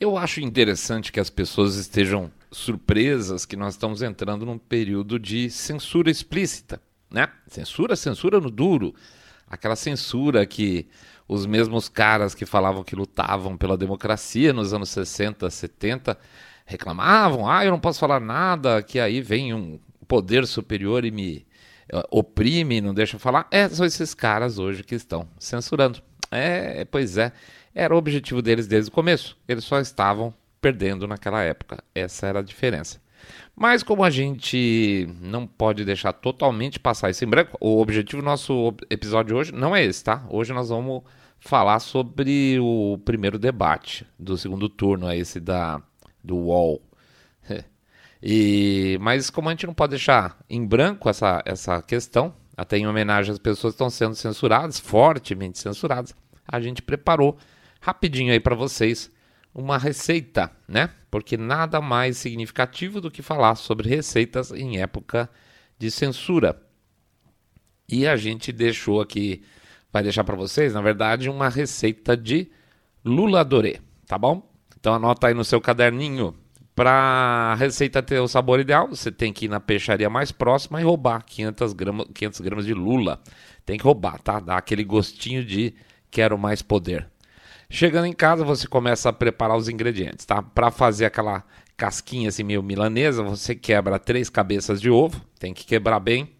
Eu acho interessante que as pessoas estejam surpresas que nós estamos entrando num período de censura explícita, né? Censura, censura no duro. Aquela censura que os mesmos caras que falavam que lutavam pela democracia nos anos 60, 70 reclamavam: "Ah, eu não posso falar nada", que aí vem um poder superior e me uh, oprime, não deixa falar. É, são esses caras hoje que estão censurando. É, pois é. Era o objetivo deles desde o começo. Eles só estavam perdendo naquela época. Essa era a diferença. Mas como a gente não pode deixar totalmente passar isso em branco, o objetivo do nosso episódio hoje não é esse, tá? Hoje nós vamos falar sobre o primeiro debate do segundo turno, é esse da do UOL. E, mas como a gente não pode deixar em branco essa, essa questão, até em homenagem às pessoas que estão sendo censuradas, fortemente censuradas, a gente preparou rapidinho aí para vocês uma receita, né? Porque nada mais significativo do que falar sobre receitas em época de censura. E a gente deixou aqui, vai deixar para vocês, na verdade, uma receita de lula dorê, tá bom? Então anota aí no seu caderninho. Para a receita ter o sabor ideal, você tem que ir na peixaria mais próxima e roubar 500 gramas, 500 gramas de lula. Tem que roubar, tá? Dá aquele gostinho de quero mais poder. Chegando em casa, você começa a preparar os ingredientes, tá? Para fazer aquela casquinha assim meio milanesa, você quebra três cabeças de ovo, tem que quebrar bem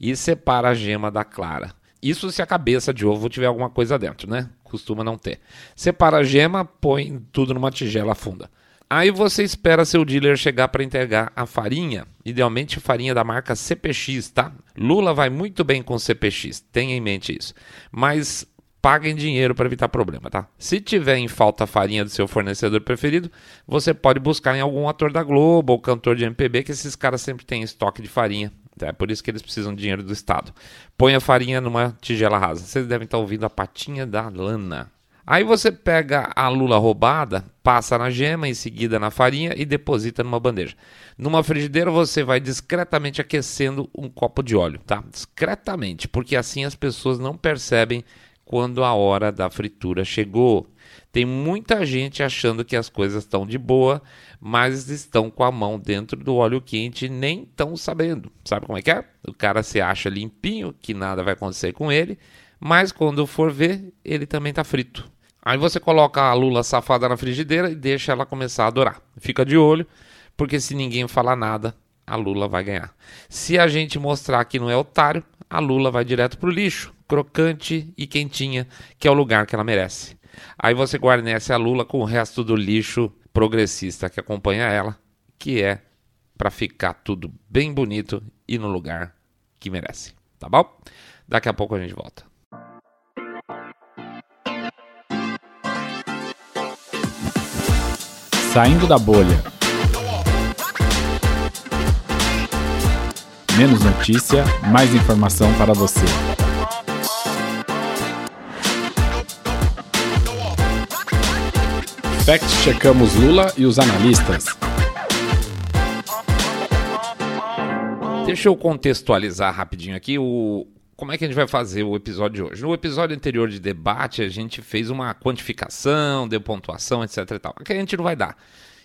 e separa a gema da clara. Isso se a cabeça de ovo tiver alguma coisa dentro, né? Costuma não ter. Separa a gema, põe tudo numa tigela funda. Aí você espera seu dealer chegar para entregar a farinha, idealmente farinha da marca CPX, tá? Lula vai muito bem com CPX, tenha em mente isso. Mas paguem dinheiro para evitar problema, tá? Se tiver em falta a farinha do seu fornecedor preferido, você pode buscar em algum ator da Globo ou cantor de MPB, que esses caras sempre têm estoque de farinha. É por isso que eles precisam de dinheiro do Estado. Põe a farinha numa tigela rasa. Vocês devem estar ouvindo a patinha da lana. Aí você pega a lula roubada, passa na gema, em seguida na farinha e deposita numa bandeja. Numa frigideira você vai discretamente aquecendo um copo de óleo, tá? Discretamente, porque assim as pessoas não percebem quando a hora da fritura chegou. Tem muita gente achando que as coisas estão de boa, mas estão com a mão dentro do óleo quente e nem estão sabendo. Sabe como é que é? O cara se acha limpinho, que nada vai acontecer com ele, mas quando for ver, ele também está frito. Aí você coloca a lula safada na frigideira e deixa ela começar a adorar. Fica de olho, porque se ninguém falar nada, a lula vai ganhar. Se a gente mostrar que não é otário, a lula vai direto pro lixo crocante e quentinha, que é o lugar que ela merece. Aí você guarnece a lula com o resto do lixo progressista que acompanha ela, que é para ficar tudo bem bonito e no lugar que merece, tá bom? Daqui a pouco a gente volta. Saindo da bolha. Menos notícia, mais informação para você. Fact-checamos Lula e os analistas. Deixa eu contextualizar rapidinho aqui o, como é que a gente vai fazer o episódio de hoje. No episódio anterior de debate, a gente fez uma quantificação, deu pontuação, etc e tal. Aqui a gente não vai dar.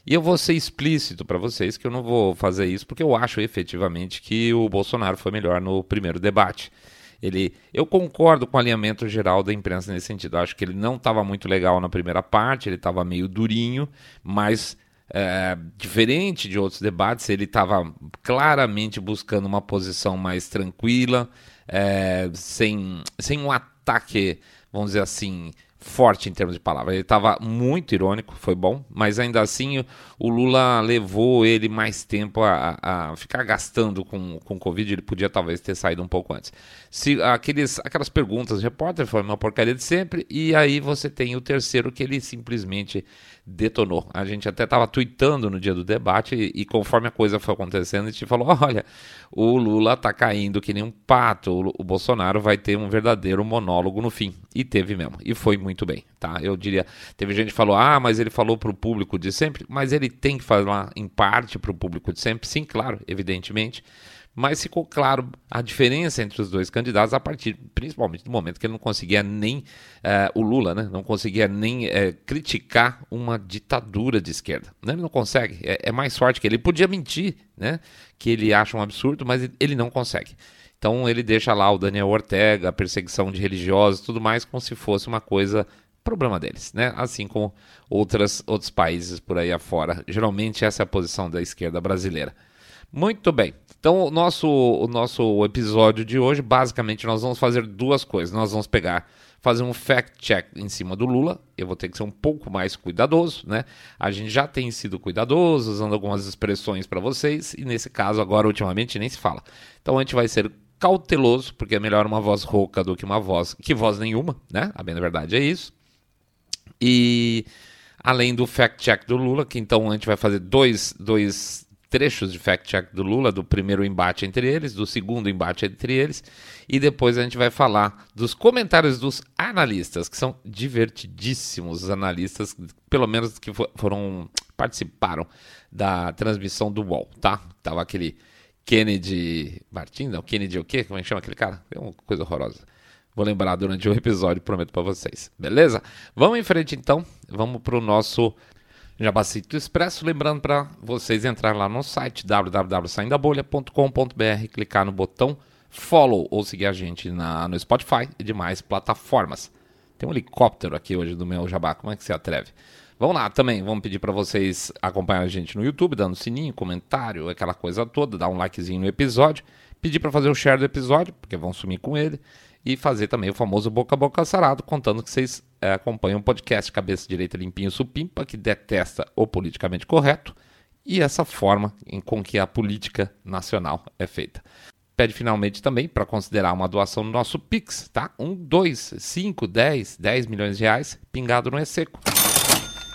E eu vou ser explícito para vocês que eu não vou fazer isso porque eu acho efetivamente que o Bolsonaro foi melhor no primeiro debate. Ele, eu concordo com o alinhamento geral da imprensa nesse sentido. Acho que ele não estava muito legal na primeira parte, ele estava meio durinho, mas é, diferente de outros debates, ele estava claramente buscando uma posição mais tranquila, é, sem, sem um ataque, vamos dizer assim, forte em termos de palavras. Ele estava muito irônico, foi bom, mas ainda assim o Lula levou ele mais tempo a, a ficar gastando com, com Covid. Ele podia talvez ter saído um pouco antes. Se aqueles, aquelas perguntas, repórter, foi uma porcaria de sempre. E aí você tem o terceiro que ele simplesmente detonou. A gente até estava tweetando no dia do debate e, e, conforme a coisa foi acontecendo, a gente falou: olha, o Lula tá caindo que nem um pato, o, o, Bolsonaro vai ter um verdadeiro monólogo no fim. E teve mesmo, e foi muito bem, tá? Eu diria, teve gente que falou: ah, mas ele falou para o público de sempre, mas ele tem que falar em parte para o público de sempre, sim, claro, evidentemente mas ficou claro a diferença entre os dois candidatos a partir, principalmente, do momento que ele não conseguia nem, uh, o Lula, né, não conseguia nem uh, criticar uma ditadura de esquerda. Né? Ele não consegue, é, é, mais forte que ele. Ele podia mentir, né, que ele acha um absurdo, mas ele não consegue. Então ele deixa lá o Daniel Ortega, a perseguição de religiosos, tudo mais, como se fosse uma coisa problema deles, né? Assim como outras, outros países por aí afora. Geralmente essa é a posição da esquerda brasileira. Muito bem. Então, o nosso, o nosso episódio de hoje, basicamente, nós vamos fazer duas coisas. Nós vamos pegar, fazer um fact-check em cima do Lula. Eu vou ter que ser um pouco mais cuidadoso, né? A gente já tem sido cuidadoso, usando algumas expressões para vocês, e nesse caso, agora, ultimamente, nem se fala. Então, a gente vai ser cauteloso, porque é melhor uma voz rouca do que uma voz que voz nenhuma, né? A bem da verdade é isso. E além do fact-check do Lula, que então a gente vai fazer dois, dois trechos de fact-check do Lula, do primeiro embate entre eles, do segundo embate entre eles, e depois a gente vai falar dos comentários dos analistas, que são divertidíssimos os analistas, pelo menos que foram participaram da transmissão do UOL, tá? Tava aquele Kennedy Martins, não, Kennedy o quê? Como é que chama aquele cara? É uma coisa horrorosa. Vou lembrar durante o episódio, prometo para vocês. Beleza? Vamos em frente então. Vamos para o nosso Jabacito Expresso, lembrando para vocês entrar lá no site www.saindabolha.com.br, clicar no botão follow ou seguir a gente na, no Spotify e demais plataformas. Tem um helicóptero aqui hoje do meu jabá, como é que se atreve? Vamos lá também, vamos pedir para vocês acompanhar a gente no YouTube, dando sininho, comentário, aquela coisa toda, dar um likezinho no episódio, pedir para fazer o share do episódio, porque vão sumir com ele, e fazer também o famoso boca a boca sarado, contando que vocês é, acompanham o podcast Cabeça Direita Limpinho Supimpa, que detesta o politicamente correto, e essa forma em, com que a política nacional é feita. Pede finalmente também para considerar uma doação no nosso Pix, tá? Um, dois, cinco, dez, dez milhões de reais pingado no E-Seco.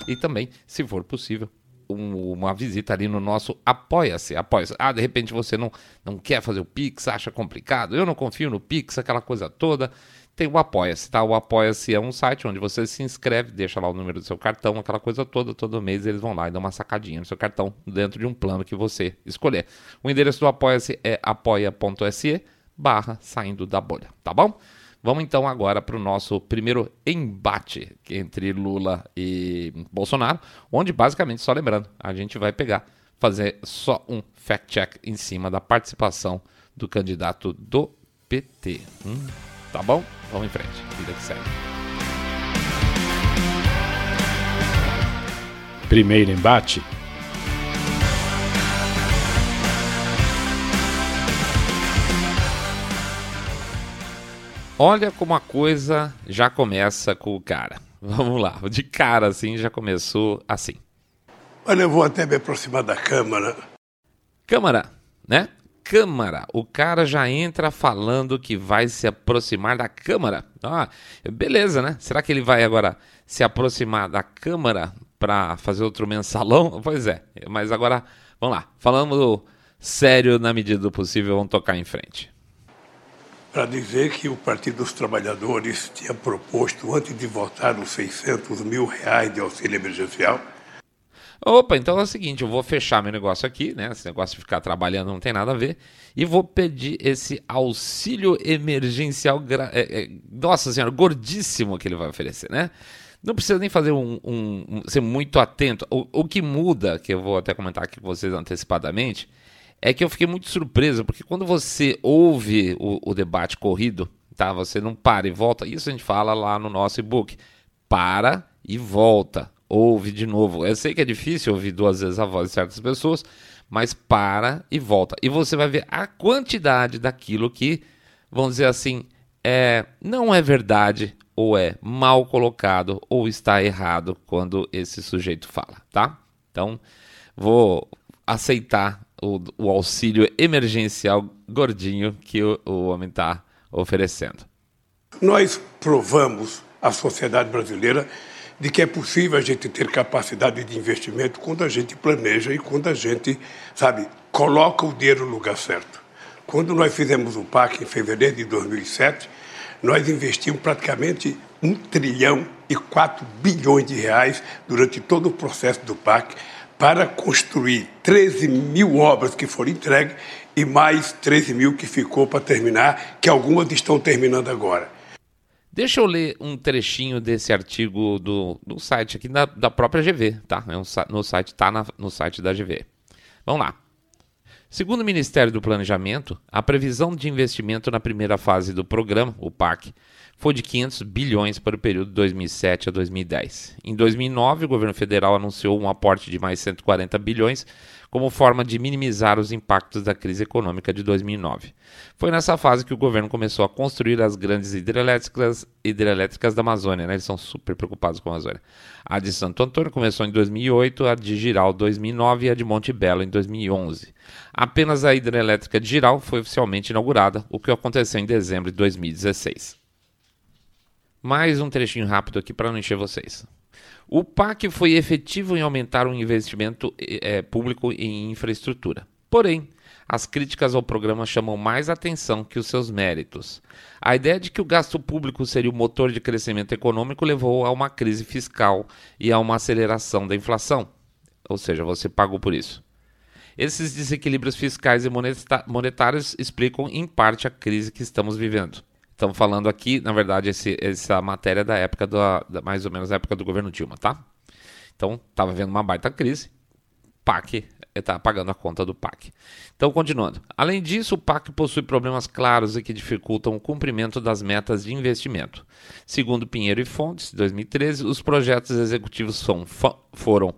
E também, se for possível, um, uma visita ali no nosso Apoia-se. Apoia-se. Ah, de repente você não, não quer fazer o Pix, acha complicado. Eu não confio no Pix, aquela coisa toda. Tem o Apoia-se, tá? O Apoia-se é um site onde você se inscreve, deixa lá o número do seu cartão, aquela coisa toda. Todo mês eles vão lá e dão uma sacadinha no seu cartão dentro de um plano que você escolher. O endereço do Apoia-se é apoia.se barra saindo da bolha, tá bom? Vamos então agora para o nosso primeiro embate entre Lula e Bolsonaro, onde basicamente, só lembrando, a gente vai pegar, fazer só um fact-check em cima da participação do candidato do PT. Hum, tá bom? Vamos em frente, vida que segue. Primeiro embate Olha como a coisa já começa com o cara. Vamos lá, de cara assim já começou assim. Olha, eu vou até me aproximar da Câmara. Câmara, né? Câmara. O cara já entra falando que vai se aproximar da Câmara. Ah, beleza, né? Será que ele vai agora se aproximar da Câmara para fazer outro mensalão? Pois é, mas agora, vamos lá. Falando sério na medida do possível, vamos tocar em frente para dizer que o Partido dos Trabalhadores tinha proposto, antes de votar os 600 mil reais de auxílio emergencial. Opa, então é o seguinte, eu vou fechar meu negócio aqui, né? Esse negócio de ficar trabalhando não tem nada a ver. E vou pedir esse auxílio emergencial. Gra... É, é, nossa senhora, gordíssimo que ele vai oferecer, né? Não precisa nem fazer um, um, um ser muito atento. O, o que muda, que eu vou até comentar aqui com vocês antecipadamente, é que eu fiquei muito surpreso, porque quando você ouve o, o, debate corrido, tá? Você não para e volta. Isso a gente fala lá no nosso e-book. Para e volta. Ouve de novo. Eu sei que é difícil ouvir duas vezes a voz de certas pessoas, mas para e volta. E você vai ver a quantidade daquilo que, vamos dizer assim, é, não é verdade, ou é mal colocado, ou está errado quando esse sujeito fala, tá? Então, vou aceitar o, o auxílio emergencial gordinho que o, o homem está oferecendo. Nós provamos à sociedade brasileira de que é possível a gente ter capacidade de investimento quando a gente planeja e quando a gente, sabe, coloca o dinheiro no lugar certo. Quando nós fizemos o PAC em fevereiro de 2007, nós investimos praticamente 1 trilhão e 4 bilhões de reais durante todo o processo do PAC para construir 13 mil obras que foram entregues e mais 13 mil que ficou para terminar, que algumas estão terminando agora. Deixa eu ler um trechinho desse artigo do, do site aqui da, da própria GV, tá? É um, no site, tá na, no site da GV. Vamos lá. Segundo o Ministério do Planejamento, a previsão de investimento na primeira fase do programa, o PAC, foi de 500 bilhões para o período 2007 a 2010. Em 2009, o governo federal anunciou um aporte de mais 140 bilhões como forma de minimizar os impactos da crise econômica de 2009. Foi nessa fase que o governo começou a construir as grandes hidrelétricas, hidrelétricas da Amazônia, né? eles são super preocupados com a Amazônia. A de Santo Antônio começou em 2008, a de Giral 2009 e a de Monte Belo em 2011. Apenas a hidrelétrica de Giral foi oficialmente inaugurada, o que aconteceu em dezembro de 2016. Mais um trechinho rápido aqui para não encher vocês. O PAC foi efetivo em aumentar o investimento é, público em infraestrutura. Porém, as críticas ao programa chamam mais atenção que os seus méritos. A ideia de que o gasto público seria o motor de crescimento econômico levou a uma crise fiscal e a uma aceleração da inflação. Ou seja, você pagou por isso. Esses desequilíbrios fiscais e monetários explicam, em parte, a crise que estamos vivendo. Estamos falando aqui, na verdade, esse, essa matéria da época, do, da, mais ou menos da época do governo Dilma, tá? Então, estava vendo uma baita crise, PAC está pagando a conta do PAC. Então, continuando. Além disso, o PAC possui problemas claros e que dificultam o cumprimento das metas de investimento. Segundo Pinheiro e Fontes, 2013, os projetos executivos são, foram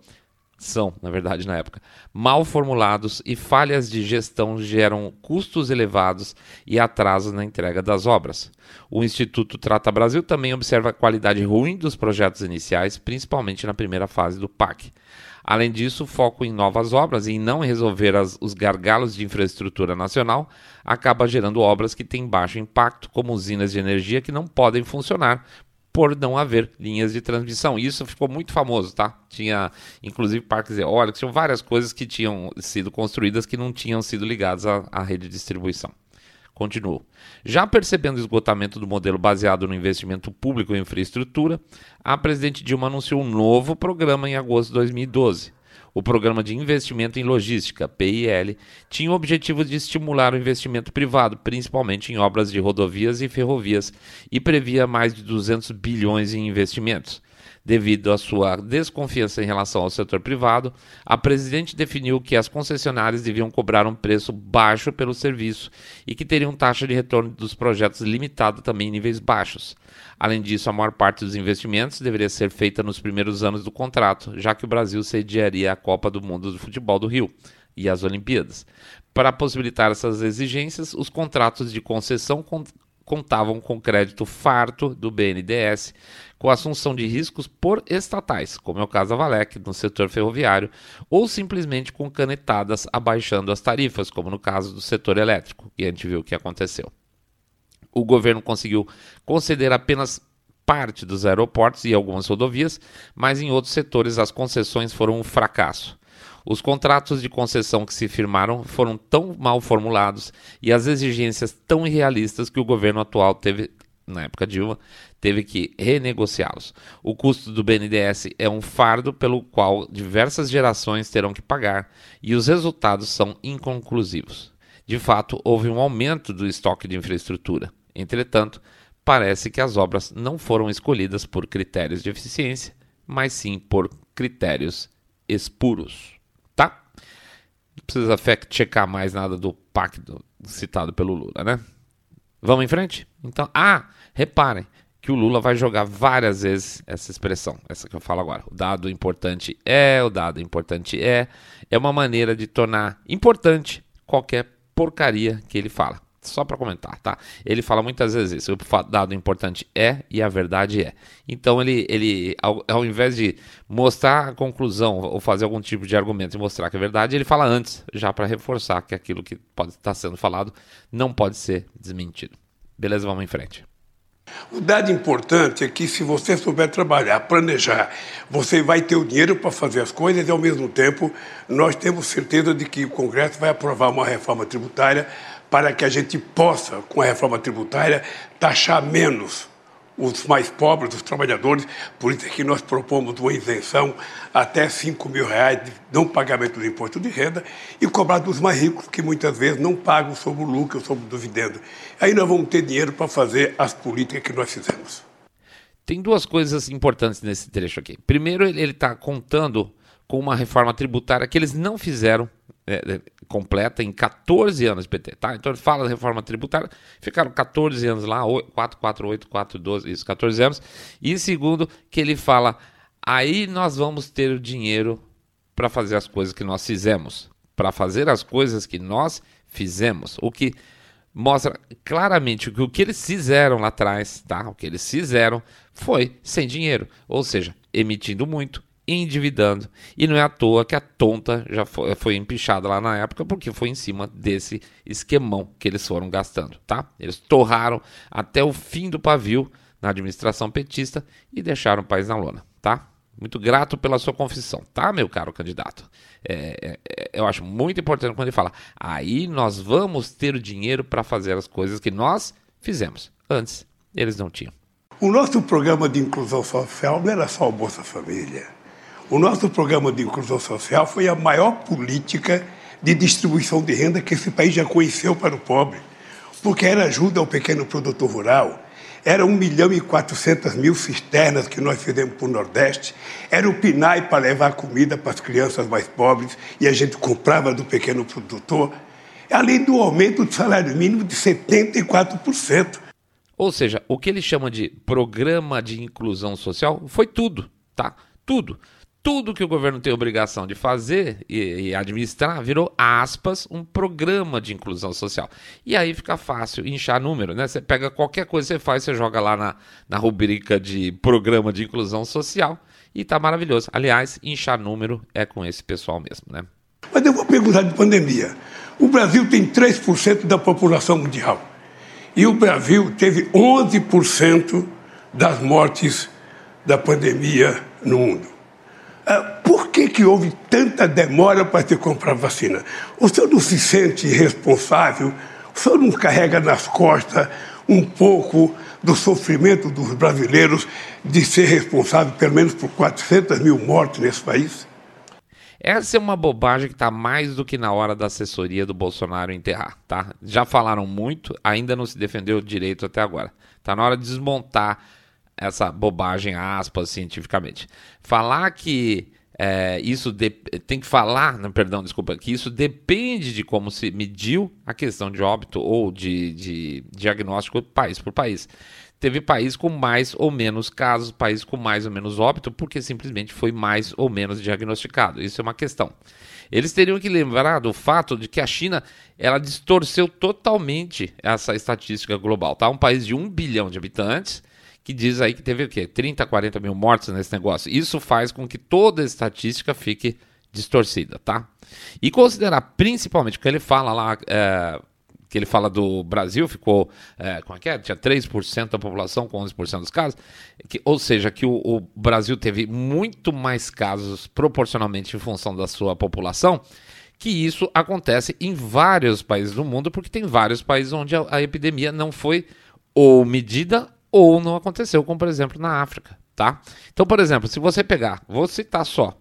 são, na verdade, na época, mal formulados e falhas de gestão geram custos elevados e atrasos na entrega das obras. O Instituto Trata Brasil também observa a qualidade ruim dos projetos iniciais, principalmente na primeira fase do PAC. Além disso, o foco em novas obras e em não resolver as, os gargalos de infraestrutura nacional acaba gerando obras que têm baixo impacto, como usinas de energia que não podem funcionar por não haver linhas de transmissão. Isso ficou muito famoso, tá? Tinha, inclusive, parques eólicos, tinham várias coisas que tinham sido construídas que não tinham sido ligadas à, à rede de distribuição. Continuo. Já percebendo o esgotamento do modelo baseado no investimento público em infraestrutura, a presidente Dilma anunciou um novo programa em agosto de 2012 o Programa de Investimento em Logística, PIL, tinha o objetivo de estimular o investimento privado, principalmente em obras de rodovias e ferrovias, e previa mais de 200 bilhões em investimentos. Devido à sua desconfiança em relação ao setor privado, a presidente definiu que as concessionárias deviam cobrar um preço baixo pelo serviço e que teriam taxa de retorno dos projetos limitada também em níveis baixos. Além disso, a maior parte dos investimentos deveria ser feita nos primeiros anos do contrato, já que o Brasil sediaria a Copa do Mundo do Futebol do Rio e as Olimpíadas. Para possibilitar essas exigências, os contratos de concessão contavam com crédito farto do BNDES, com assunção de riscos por estatais, como é o caso da Valec no setor ferroviário, ou simplesmente com canetadas abaixando as tarifas, como no caso do setor elétrico, que a gente viu o que aconteceu. O governo conseguiu conceder apenas parte dos aeroportos e algumas rodovias, mas em outros setores as concessões foram um fracasso. Os contratos de concessão que se firmaram foram tão mal formulados e as exigências tão irrealistas que o governo atual teve, na época Dilma, teve que renegociá-los. O custo do BNDES é um fardo pelo qual diversas gerações terão que pagar e os resultados são inconclusivos. De fato, houve um aumento do estoque de infraestrutura. Entretanto, parece que as obras não foram escolhidas por critérios de eficiência, mas sim por critérios espuros não precisa fact-checar mais nada do pacto citado pelo Lula, né? Vamos em frente? Então, ah, reparem que o Lula vai jogar várias vezes essa expressão, essa que eu falo agora. O dado importante é, o dado importante é, é uma maneira de tornar importante qualquer porcaria que ele fala só para comentar, tá? Ele fala muitas vezes isso, o dado importante é e a verdade é. Então ele, ele ao, ao, invés de mostrar a conclusão ou fazer algum tipo de argumento e mostrar que é verdade, ele fala antes, já para reforçar que aquilo que pode estar sendo falado não pode ser desmentido. Beleza, vamos em frente. O dado importante é que se você souber trabalhar, planejar, você vai ter o dinheiro para fazer as coisas e, ao mesmo tempo, nós temos certeza de que o Congresso vai aprovar uma reforma tributária para que a gente possa, com a reforma tributária, taxar menos os mais pobres, os trabalhadores, por isso é que nós propomos uma isenção até 5 mil reais de não pagamento do imposto de renda e cobrar dos mais ricos, que muitas vezes não pagam sobre o lucro, sobre o dividendo. Aí nós vamos ter dinheiro para fazer as políticas que nós fizemos. Tem duas coisas importantes nesse trecho aqui. Primeiro, ele está contando com uma reforma tributária que eles não fizeram é, é, completa em 14 anos de PT, tá? Então ele fala da reforma tributária, ficaram 14 anos lá, 4, 4, 8, 4, 12, isso, 14 anos. E segundo, que ele fala, aí nós vamos ter o dinheiro para fazer as coisas que nós fizemos, para fazer as coisas que nós fizemos, o que mostra claramente que o que eles fizeram lá atrás, tá? O que eles fizeram foi sem dinheiro, ou seja, emitindo muito, endividando. E não é à toa que a tonta já foi, foi empichada lá na época, porque foi em cima desse esquemão que eles foram gastando, tá? Eles torraram até o fim do pavio na administração petista e deixaram o país na lona, tá? Muito grato pela sua confissão, tá, meu caro candidato? É, é, é eu acho muito importante quando ele fala, aí nós vamos ter o dinheiro para fazer as coisas que nós fizemos. Antes, eles não tinham. O nosso programa de inclusão social não era só o Bolsa Família. O nosso programa de inclusão social foi a maior política de distribuição de renda que esse país já conheceu para o pobre, porque era ajuda ao pequeno produtor rural, era 1 milhão e 400 mil cisternas que nós fizemos para o Nordeste, era o PNAE para levar comida para as crianças mais pobres e a gente comprava do pequeno produtor, além do aumento do salário mínimo de 74%. Ou seja, o que ele chama de programa de inclusão social foi tudo, tá? Tudo tudo que o governo tem obrigação de fazer e, e, administrar virou, aspas, um programa de inclusão social. E aí fica fácil inchar número, né? Você pega qualquer coisa que você faz, você joga lá na, na rubrica de programa de inclusão social e tá maravilhoso. Aliás, inchar número é com esse pessoal mesmo, né? Mas eu vou perguntar de pandemia. O Brasil tem 3% da população mundial. E o Brasil teve 11% das mortes da pandemia no mundo. Ah, por que, que houve tanta demora para se comprar vacina? O senhor não se sente responsável? O senhor não carrega nas costas um pouco do sofrimento dos brasileiros de ser responsável pelo menos por 400 mil mortes nesse país? Essa é uma bobagem que está mais do que na hora da assessoria do Bolsonaro enterrar, tá? Já falaram muito, ainda não se defendeu direito até agora. Está na hora de desmontar essa bobagem, aspas, cientificamente. Falar que é, isso de, tem que falar, não, perdão, desculpa, que isso depende de como se mediu a questão de óbito ou de, de diagnóstico país por país. Teve país com mais ou menos casos, país com mais ou menos óbito, porque simplesmente foi mais ou menos diagnosticado. Isso é uma questão. Eles teriam que lembrar do fato de que a China ela distorceu totalmente essa estatística global. Tá? Um país de um bilhão de habitantes que diz aí que teve o quê? 30, 40 mil mortes nesse negócio. Isso faz com que toda a estatística fique distorcida, tá? E considerar principalmente que ele fala lá, é, que ele fala do Brasil, ficou, é, como é que é? Tinha 3% da população com 11% dos casos, que, ou seja, que o, o Brasil teve muito mais casos proporcionalmente em função da sua população, que isso acontece em vários países do mundo, porque tem vários países onde a, a epidemia não foi ou medida ou não aconteceu, como por exemplo na África, tá? Então, por exemplo, se você pegar, vou citar só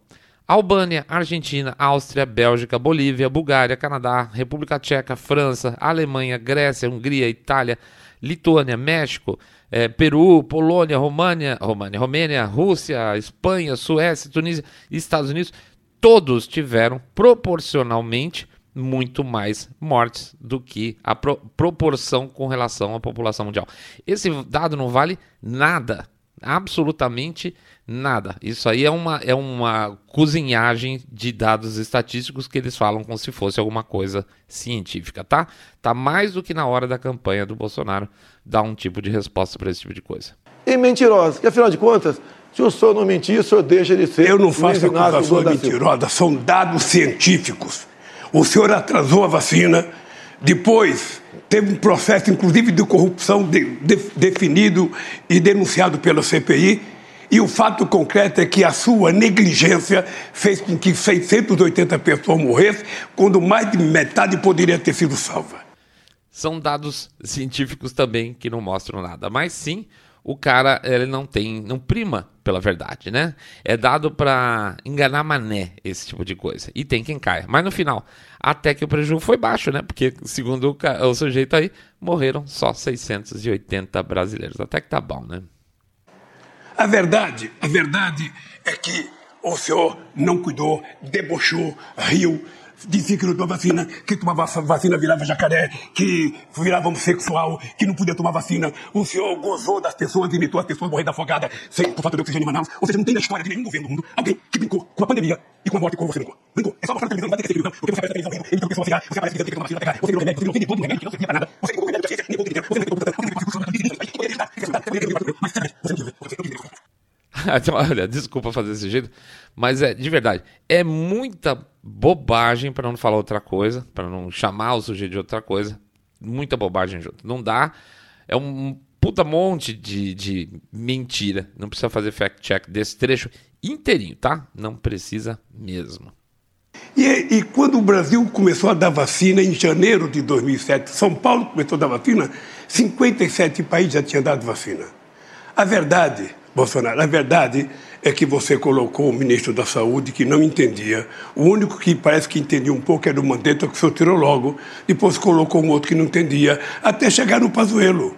Albânia, Argentina, Áustria, Bélgica, Bolívia, Bulgária, Canadá, República Tcheca, França, Alemanha, Grécia, Hungria, Itália, Lituânia, México, eh, Peru, Polônia, România, România, Romênia, Rússia, Espanha, Suécia, Tunísia Estados Unidos, todos tiveram proporcionalmente muito mais mortes do que a pro proporção com relação à população mundial. Esse dado não vale nada, absolutamente nada. Isso aí é uma, é uma cozinhagem de dados estatísticos que eles falam como se fosse alguma coisa científica, tá? Tá mais do que na hora da campanha do Bolsonaro dar um tipo de resposta para esse tipo de coisa. E mentirosa, que afinal de contas, se o senhor não mentir, o senhor deixa de ser. Eu não faço acusações mentirosas, são dados científicos. O senhor atrasou a vacina, depois teve um processo, inclusive, de corrupção de, de, definido e denunciado pela CPI. E o fato concreto é que a sua negligência fez com que 680 pessoas morressem, quando mais de metade poderia ter sido salva. São dados científicos também que não mostram nada, mas sim o cara ele não tem, não prima pela verdade, né? É dado para enganar mané esse tipo de coisa. E tem quem caia. Mas no final, até que o prejuízo foi baixo, né? Porque segundo o, o sujeito aí, morreram só 680 brasileiros. Até que tá bom, né? A verdade, a verdade é que o senhor não cuidou, debochou, riu, dizia que não tomava vacina, que tomava vacina virava jacaré, que virava homossexual, que não podia tomar vacina. O senhor gozou das pessoas, imitou as pessoas morrendo afogada sem, por falta de oxigênio em Manaus. Ou seja, não tem na história de nenhum governo do mundo alguém que brincou com a pandemia e com a morte como você brincou. Brincou. É só mostrar na televisão, não vai ter que ser televisão, porque você aparece na televisão rindo, então a ficar, você aparece que tem que tomar vacina, você virou remédio, você não tem todo o remédio, que não servia pra nada. Você tem remédio da ciência, nem pouco de dinheiro, você não tem computador, você não tem computador, você não tem computador, mas sério, você não quis ver, você não quis ver. Então, olha, desculpa fazer desse jeito, mas é de verdade, é muita bobagem para não falar outra coisa, para não chamar o sujeito de outra coisa, muita bobagem junto. Não dá, é um puta monte de, de mentira. Não precisa fazer fact check desse trecho inteirinho, tá? Não precisa mesmo. E, e, quando o Brasil começou a dar vacina em janeiro de 2007, São Paulo começou a dar vacina, 57 países já tinham dado vacina. A verdade Bolsonaro. A verdade é que você colocou o ministro da Saúde que não entendia. O único que parece que entendia um pouco era o Mandetta, que o senhor tirou logo. Depois colocou um outro que não entendia, até chegar no Pazuello.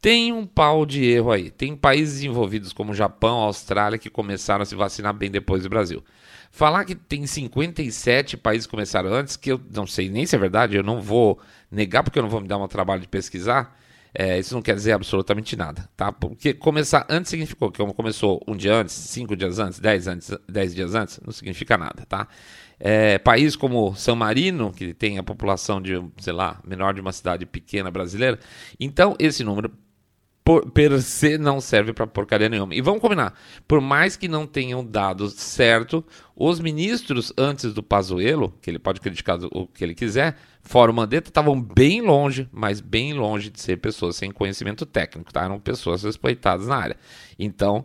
Tem um pau de erro aí. Tem países envolvidos como Japão, Austrália, que começaram a se vacinar bem depois do Brasil. Falar que tem 57 países que começaram antes, que eu não sei nem se é verdade, eu não vou negar porque eu não vou me dar um trabalho de pesquisar. É, isso não quer dizer absolutamente nada, tá? Porque começar antes significou que começou um dia antes, cinco dias antes, dez, antes, dez dias antes, não significa nada, tá? É, país como São Marino, que tem a população de, sei lá, menor de uma cidade pequena brasileira, então esse número por, per se não serve para porcaria nenhuma. E vamos combinar, por mais que não tenham dado certo, os ministros antes do Pazuello, que ele pode criticar o que ele quiser, fora o Mandetta, estavam bem longe, mas bem longe de ser pessoas sem conhecimento técnico, tá? Eram pessoas respeitadas na área. Então,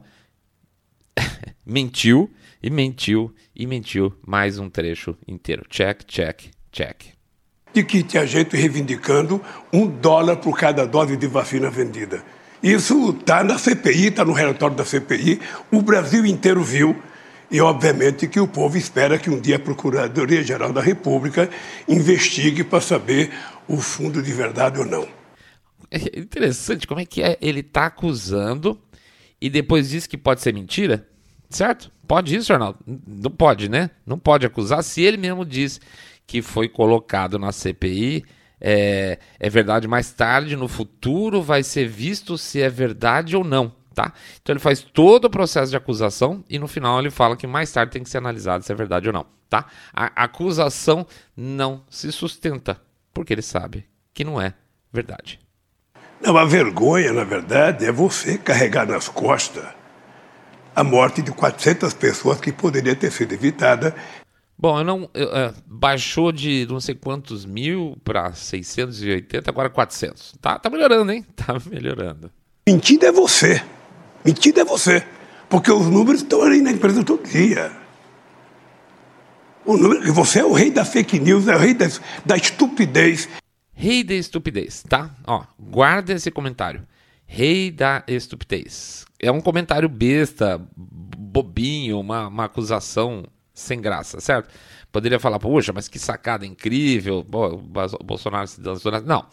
mentiu e mentiu e mentiu mais um trecho inteiro. Check, check, check. De que tinha gente reivindicando um dólar por cada dose de vacina vendida. Isso está na CPI, está no relatório da CPI, o Brasil inteiro viu. E, obviamente, que o povo espera que um dia a Procuradoria-Geral da República investigue para saber o fundo de verdade ou não. É interessante como é que é. Ele está acusando e depois diz que pode ser mentira, certo? Pode isso, Arnaldo? Não pode, né? Não pode acusar se ele mesmo diz que foi colocado na CPI é, é verdade mais tarde, no futuro, vai ser visto se é verdade ou não. Tá? Então ele faz todo o processo de acusação e no final ele fala que mais tarde tem que ser analisado se é verdade ou não. Tá? A acusação não se sustenta, porque ele sabe que não é verdade. Não, a vergonha, na verdade, é você carregar nas costas a morte de 400 pessoas que poderia ter sido evitada Bom, eu não. Eu, é, baixou de não sei quantos mil para 680, agora 400. Tá, tá melhorando, hein? Tá melhorando. Mentira é você. Mentira é você. Porque os números estão ali na empresa todo dia. O número, você é o rei da fake news, é o rei da, da estupidez. Rei da estupidez, tá? Ó, guarda esse comentário. Rei da estupidez. É um comentário besta, bobinho, uma, uma acusação sem graça, certo? Poderia falar, poxa, mas que sacada incrível, o Bolsonaro se dançou. Não.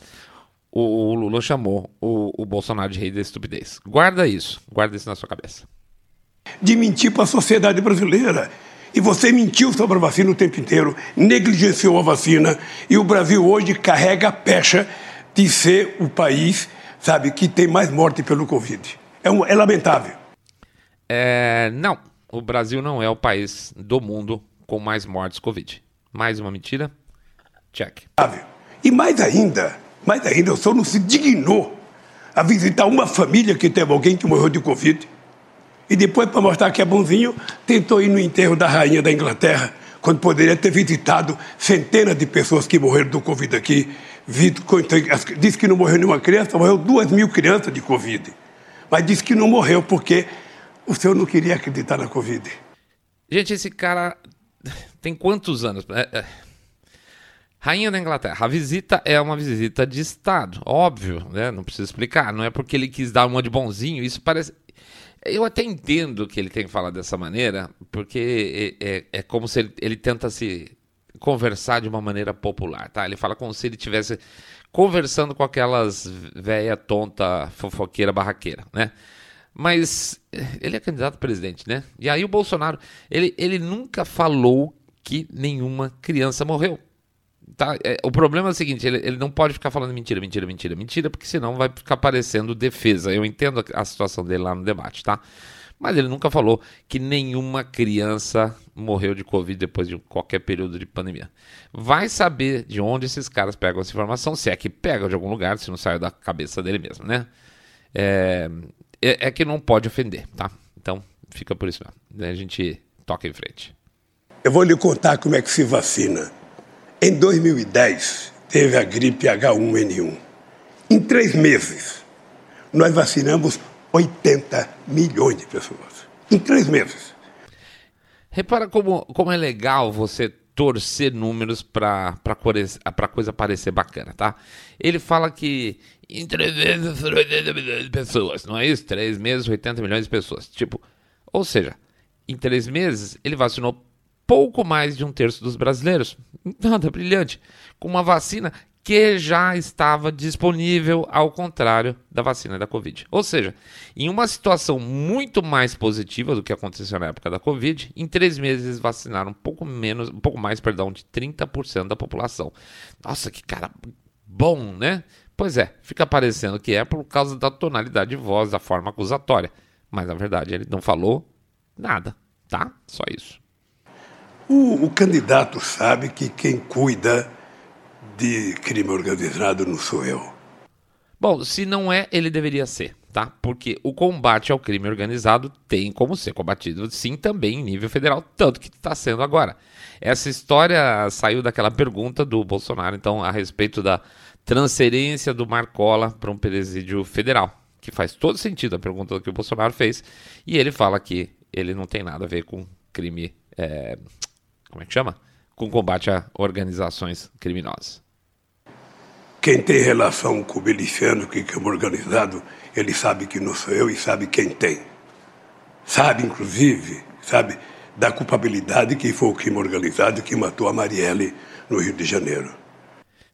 O, o Lula chamou o, o Bolsonaro de rei da estupidez. Guarda isso, guarda isso na sua cabeça. De mentir para a sociedade brasileira. E você mentiu sobre a vacina o tempo inteiro, negligenciou a vacina, e o Brasil hoje carrega a pecha de ser o país, sabe, que tem mais morte pelo Covid. É, um, é lamentável. É, não o Brasil não é o país do mundo com mais mortes Covid. Mais uma mentira? Check. E mais ainda, mais ainda, o senhor não se dignou a visitar uma família que teve alguém que morreu de Covid. E depois, para mostrar que é bonzinho, tentou ir no enterro da rainha da Inglaterra, quando poderia ter visitado centenas de pessoas que morreram do Covid aqui. Disse que não morreu nenhuma criança, morreu duas mil crianças de Covid. Mas disse que não morreu porque o senhor não queria acreditar na Covid. Gente, esse cara tem quantos anos? Rainha da Inglaterra. A visita é uma visita de Estado, óbvio, né? Não preciso explicar. Não é porque ele quis dar uma de bonzinho. Isso parece. Eu até entendo que ele tem que falar dessa maneira, porque é, é, é como se ele, ele, tenta se conversar de uma maneira popular, tá? Ele fala como se ele tivesse conversando com aquelas velha tonta fofoqueira barraqueira, né? Mas ele é candidato a presidente, né? E aí o Bolsonaro, ele, ele nunca falou que nenhuma criança morreu. Tá? É, o problema é o seguinte: ele, ele não pode ficar falando mentira, mentira, mentira, mentira, porque senão vai ficar parecendo defesa. Eu entendo a, a situação dele lá no debate, tá? Mas ele nunca falou que nenhuma criança morreu de Covid depois de qualquer período de pandemia. Vai saber de onde esses caras pegam essa informação, se é que pegam de algum lugar, se não saiu da cabeça dele mesmo, né? É, é, é que não pode ofender, tá? Então fica por isso mesmo. A gente toca em frente. Eu vou lhe contar como é que se vacina. Em 2010, teve a gripe H1N1. Em três meses, nós vacinamos 80 milhões de pessoas. Em três meses. Repara como, como é legal você torcer números para coisa parecer bacana, tá? Ele fala que em três meses 80 milhões de pessoas, não é isso? Três meses, 80 milhões de pessoas. Tipo, ou seja, em três meses ele vacinou pouco mais de um terço dos brasileiros. Nada brilhante. Com uma vacina que já estava disponível, ao contrário da vacina da Covid. Ou seja, em uma situação muito mais positiva do que aconteceu na época da Covid, em três meses vacinaram um pouco menos, um pouco mais, perdão, de 30% da população. Nossa, que cara bom, né? Pois é, fica parecendo que é por causa da tonalidade de voz, da forma acusatória. Mas na verdade ele não falou nada, tá? Só isso. O, o candidato sabe que quem cuida de crime organizado não sou eu. Bom, se não é, ele deveria ser, tá? Porque o combate ao crime organizado tem como ser combatido, sim, também em nível federal, tanto que está sendo agora. Essa história saiu daquela pergunta do Bolsonaro, então, a respeito da transferência do Marcola para um presídio federal, que faz todo sentido a pergunta que o Bolsonaro fez, e ele fala que ele não tem nada a ver com crime é, como é que chama? Com combate a organizações criminosas. Quem tem relação com o miliciano, que é organizado, ele sabe que não sou eu e sabe quem tem. Sabe, inclusive, sabe, da culpabilidade que foi o crime organizado que matou a Marielle no Rio de Janeiro.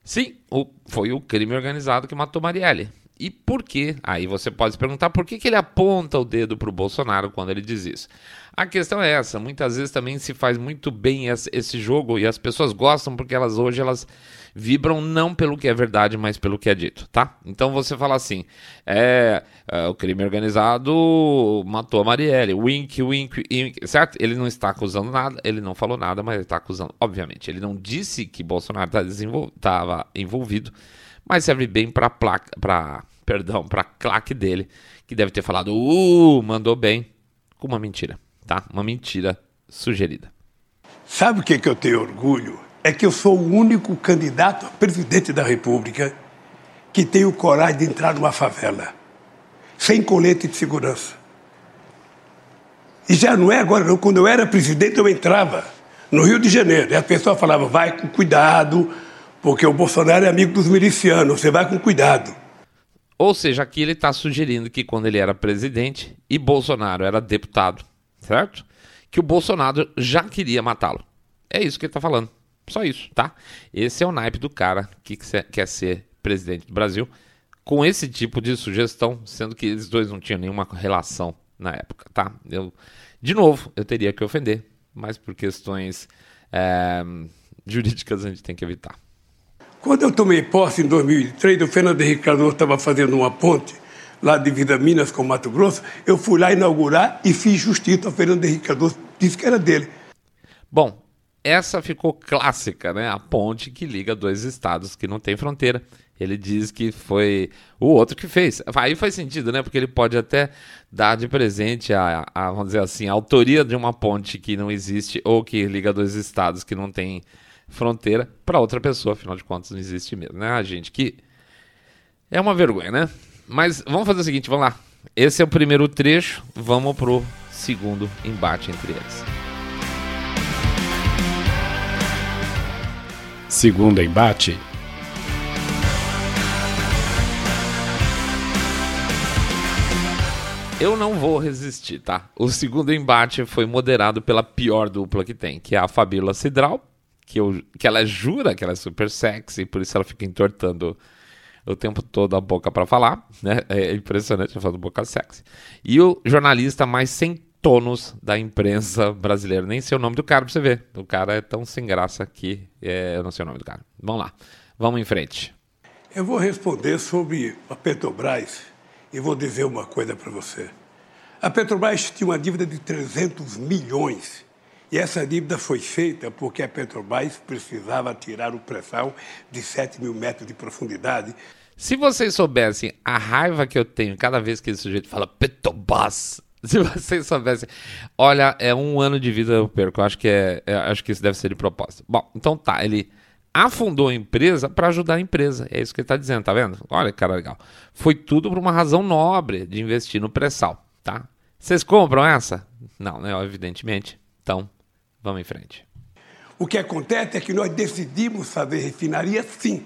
Sim, o, foi o crime organizado que matou Marielle. E por quê? Aí você pode se perguntar por que, que ele aponta o dedo para o Bolsonaro quando ele diz isso. A questão é essa, muitas vezes também se faz muito bem esse jogo e as pessoas gostam porque elas hoje elas vibram não pelo que é verdade, mas pelo que é dito, tá? Então você fala assim, é, é o crime organizado matou a Marielle, wink, wink, wink, certo? Ele não está acusando nada, ele não falou nada, mas ele está acusando, obviamente. Ele não disse que Bolsonaro estava tá envolvido, mas serve bem para placa, para perdão, para claque dele, que deve ter falado, uh, mandou bem, com uma mentira tá? Uma mentira sugerida. Sabe o que, que eu tenho orgulho? É que eu sou o único candidato a presidente da República que tem o coragem de entrar numa favela, sem colete de segurança. E já não é agora, não. Quando eu era presidente, eu entrava no Rio de Janeiro. E a pessoa falava, vai com cuidado, porque o Bolsonaro é amigo dos milicianos, você vai com cuidado. Ou seja, aqui ele está sugerindo que quando ele era presidente e Bolsonaro era deputado, certo? Que o Bolsonaro já queria matá-lo. É isso que ele está falando. Só isso, tá? Esse é o naipe do cara que quer ser presidente do Brasil com esse tipo de sugestão, sendo que eles dois não tinham nenhuma relação na época, tá? Eu, de novo, eu teria que ofender, mas por questões é, jurídicas a gente tem que evitar. Quando eu tomei posse em 2003, o Fernando Henrique Cardoso estava fazendo uma ponte lá de Vida Minas com Mato Grosso, eu fui lá inaugurar e fiz justiça ao Fernando Henrique Cardoso, disse que era dele. Bom, essa ficou clássica, né? A ponte que liga dois estados que não tem fronteira. Ele diz que foi o outro que fez. Aí faz sentido, né? Porque ele pode até dar de presente a, a, vamos dizer assim, a autoria de uma ponte que não existe ou que liga dois estados que não tem fronteira para outra pessoa. Afinal de contas, não existe mesmo, né? Gente que é uma vergonha, né? Mas vamos fazer o seguinte, vamos lá. Esse é o primeiro trecho, vamos pro segundo embate entre eles. Segundo embate. Eu não vou resistir, tá? O segundo embate foi moderado pela pior dupla que tem, que é a Fabíola Cidral, que, eu, que ela jura que ela é super sexy, por isso ela fica entortando o tempo todo a boca para falar, né? É impressionante, falando boca sexy. E o jornalista mais sem tonos da imprensa brasileira. Nem sei o nome do cara pra você ver. O cara é tão sem graça que é, eu não sei o nome do cara. Vamos lá, vamos em frente. Eu vou responder sobre a Petrobras e vou dizer uma coisa para você. A Petrobras tinha uma dívida de 300 milhões. E essa dívida foi feita porque a Petrobras precisava tirar o pré-sal de 7 mil metros de profundidade. Se vocês soubessem a raiva que eu tenho cada vez que esse sujeito fala Petrobras, se vocês soubessem, olha, é um ano de vida eu perco. Eu acho que é, é acho que isso deve ser de propósito. Bom, então tá, ele afundou a empresa para ajudar a empresa. É isso que ele está dizendo, tá vendo? Olha, cara, legal. Foi tudo por uma razão nobre de investir no pré-sal, tá? Vocês compram essa? Não, né? Evidentemente. Então, vamos em frente. O que acontece é que nós decidimos fazer refinaria sim.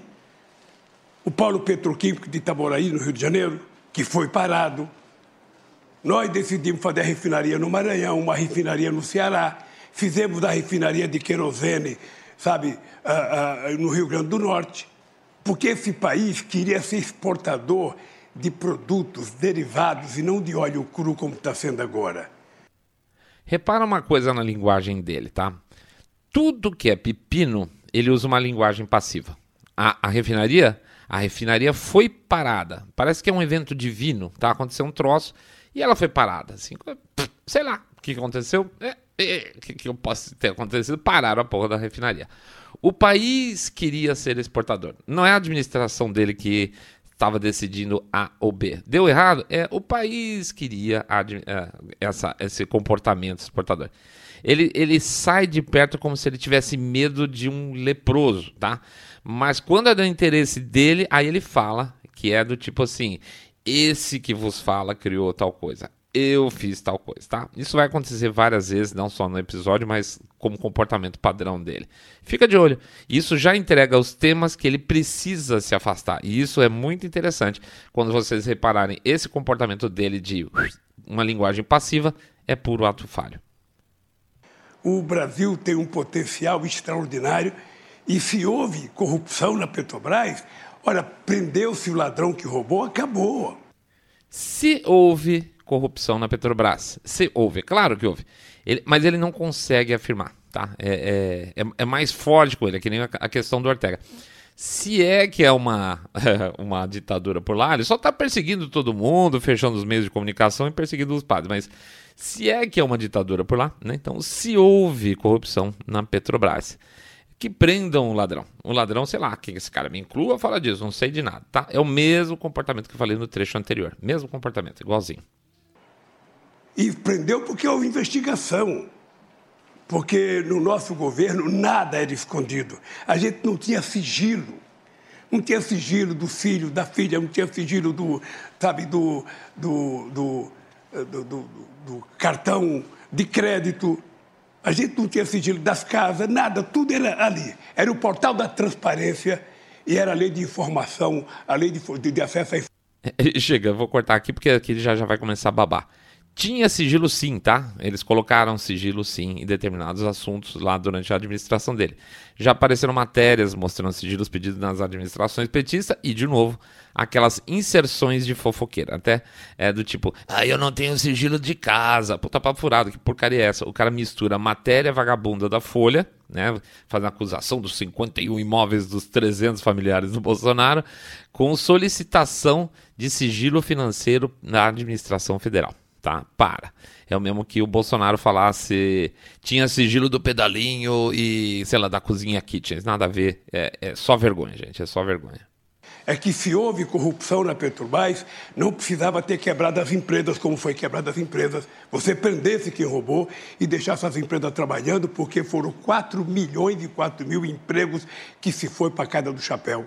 O polo petroquímico de Itaboraí, no Rio de Janeiro, que foi parado. Nós decidimos fazer a refinaria no Maranhão, uma refinaria no Ceará. Fizemos a refinaria de querosene sabe, uh, uh, no Rio Grande do Norte, porque esse país queria ser exportador de produtos derivados e não de óleo cru como está sendo agora. Repara uma coisa na linguagem dele, tá? Tudo que é pepino, ele usa uma linguagem passiva. A, a refinaria, a refinaria foi parada. Parece que é um evento divino, tá? Aconteceu um troço e ela foi parada. Assim, sei lá o que aconteceu. É, o que, que posso ter acontecido? Pararam a porra da refinaria. O país queria ser exportador. Não é a administração dele que estava decidindo A ou B. Deu errado? É o país queria é, essa, esse comportamento exportador. Ele, ele sai de perto como se ele tivesse medo de um leproso, tá? Mas quando é do interesse dele, aí ele fala que é do tipo assim: esse que vos fala criou tal coisa eu fiz tal coisa, tá? Isso vai acontecer várias vezes, não só no episódio, mas como comportamento padrão dele. Fica de olho. Isso já entrega os temas que ele precisa se afastar. E isso é muito interessante quando vocês repararem esse comportamento dele de uma linguagem passiva é puro ato falho. O Brasil tem um potencial extraordinário e se houve corrupção na Petrobras, olha, prendeu-se o ladrão que roubou, acabou. Se houve corrupção na Petrobras. Se houve, claro que houve. Ele, mas ele não consegue afirmar, tá? É, é, é, é mais forte com ele, é que nem a, a questão do Ortega. Se é que é uma, uma ditadura por lá, ele só está perseguindo todo mundo, fechando os meios de comunicação e perseguindo os padres. Mas se é que é uma ditadura por lá, né? então se houve corrupção na Petrobras, que prendam o ladrão. O ladrão, sei lá, que esse cara me inclua, fala disso, não sei de nada, tá? É o mesmo comportamento que eu falei no trecho anterior. Mesmo comportamento, igualzinho. E prendeu porque houve investigação. Porque no nosso governo nada era escondido. A gente não tinha sigilo. Não tinha sigilo do filho, da filha, não tinha sigilo do, sabe, do, do, do, do, do, do cartão de crédito. A gente não tinha sigilo das casas, nada, tudo era ali. Era o portal da transparência e era a lei de informação, a lei de, de, acesso à informação. Chega, vou cortar aqui porque aqui já, já vai começar a babar. Tinha sigilo sim, tá? Eles colocaram sigilo sim em determinados assuntos lá durante a administração dele. Já apareceram matérias mostrando sigilos pedidos nas administrações petistas e, de novo, aquelas inserções de fofoqueira. Até é do tipo, ah, eu não tenho sigilo de casa. Puta papo furado, que porcaria é essa? O cara mistura matéria vagabunda da Folha, né? Fazendo acusação dos 51 imóveis dos 300 familiares do Bolsonaro, com solicitação de sigilo financeiro na administração federal tá? Para. É o mesmo que o Bolsonaro falasse tinha sigilo do pedalinho e, sei lá, da cozinha kitchen. Nada a ver. É, é só vergonha, gente. É só vergonha. É que se houve corrupção na Petrobras, não precisava ter quebrado as empresas como foi quebrado as empresas. Você prendesse quem roubou e deixasse as empresas trabalhando, porque foram 4 milhões e 4 mil empregos que se foi para a casa do chapéu.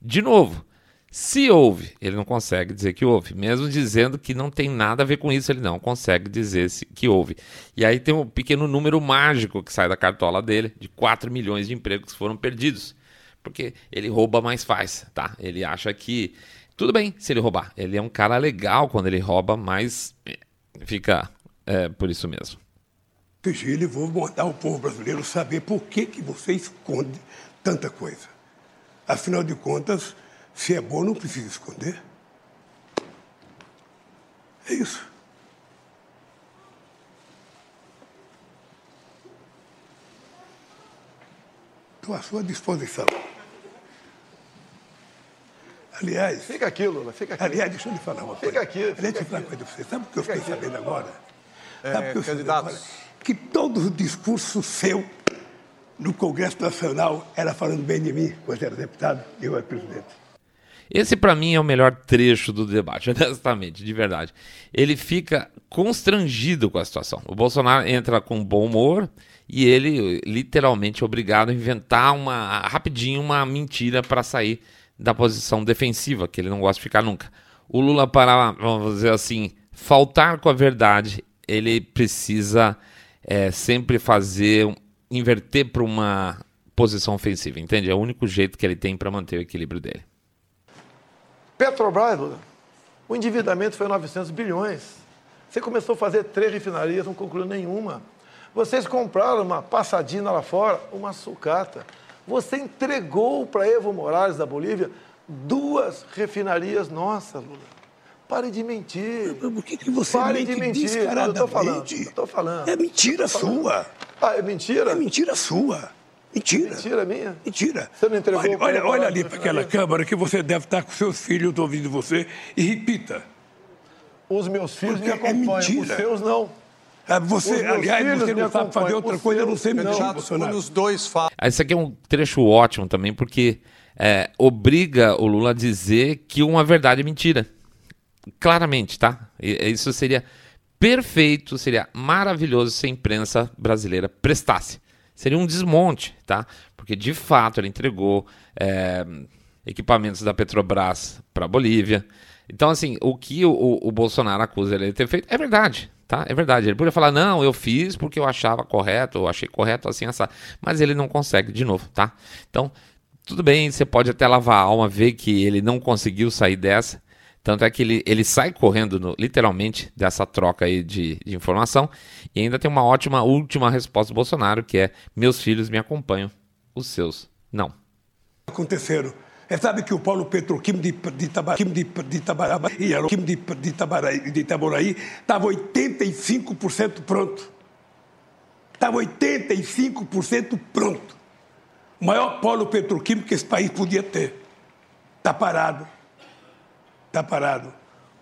De novo, se houve, ele não consegue dizer que houve, mesmo dizendo que não tem nada a ver com isso, ele não consegue dizer que houve. E aí tem um pequeno número mágico que sai da cartola dele, de 4 milhões de empregos que foram perdidos. porque ele rouba, mas faz, tá? Ele acha que tudo bem se ele roubar. Ele é um cara legal quando ele rouba, mas é, fica é, por isso mesmo. Vigília, vou mandar o povo brasileiro saber por que, que você esconde tanta coisa. Afinal de contas, se é bom, não precisa esconder. É isso. Estou à sua disposição. Aliás. Fica aqui, Lula, fica aqui. Aliás, deixa eu lhe falar uma coisa. Fica aqui. Aliás, deixa eu falar uma coisa para você. Sabe o que eu fiquei sabendo agora? É, Sabe o que eu candidatos. sabendo agora? Que todo o discurso seu no Congresso Nacional era falando bem de mim, quando era deputado e eu era presidente. Esse, para mim, é o melhor trecho do debate, honestamente, de verdade. Ele fica constrangido com a situação. O Bolsonaro entra com bom humor e ele, literalmente, é obrigado a inventar uma rapidinho uma mentira para sair da posição defensiva, que ele não gosta de ficar nunca. O Lula, para, vamos dizer assim, faltar com a verdade, ele precisa é, sempre fazer, inverter para uma posição ofensiva, entende? É o único jeito que ele tem para manter o equilíbrio dele. Petrobras, Lula, o endividamento foi 900 bilhões. Você começou a fazer três refinarias, não concluiu nenhuma. Vocês compraram uma passadina lá fora, uma sucata. Você entregou para Evo Morales da Bolívia duas refinarias nossas, Lula. Pare de mentir. Por que, que você Pare mente de mentir. Eu tô falando, eu tô falando. É mentira sua. Ah, é mentira? É mentira sua. Mentira. Mentira minha? Mentira. Você não entregou olha, olha, olha ali para aquela câmara que você deve estar com seus filhos ouvindo você e repita. Os meus filhos me Porque é acompanham, os mentira. seus não. Ah, Você, Os aliás, você me não sabe fazer outra os coisa a não ser mentir, Bolsonaro. Os dois falam. Ah, Esse aqui é um trecho ótimo também, porque é, obriga o Lula a dizer que uma verdade é mentira. Claramente, tá? E- Isso seria perfeito, seria maravilhoso se a imprensa brasileira prestasse. Seria um desmonte, tá? Porque de fato ele entregou é, equipamentos da Petrobras para a Bolívia. Então, assim, o que o, o- Bolsonaro acusa ele de ter feito é verdade, tá? É verdade. Ele podia falar, não, eu fiz porque eu achava correto, eu achei correto assim, essa. Mas ele não consegue de novo, tá? Então, tudo bem, você pode até lavar a alma, ver que ele não conseguiu sair dessa. Tanto é que ele, ele sai correndo, no- literalmente, dessa troca aí de, de informação. E ainda tem uma ótima última resposta do Bolsonaro, que é: meus filhos me acompanham, os seus não. aconteceram. É, sabe que o Paulo Petroquímico de, de, de, de Itabaraí, e de, de, de Itaboraí estava 85% pronto. Estava 85% pronto. O maior polo petroquímico que esse país podia ter. Está parado. Está parado.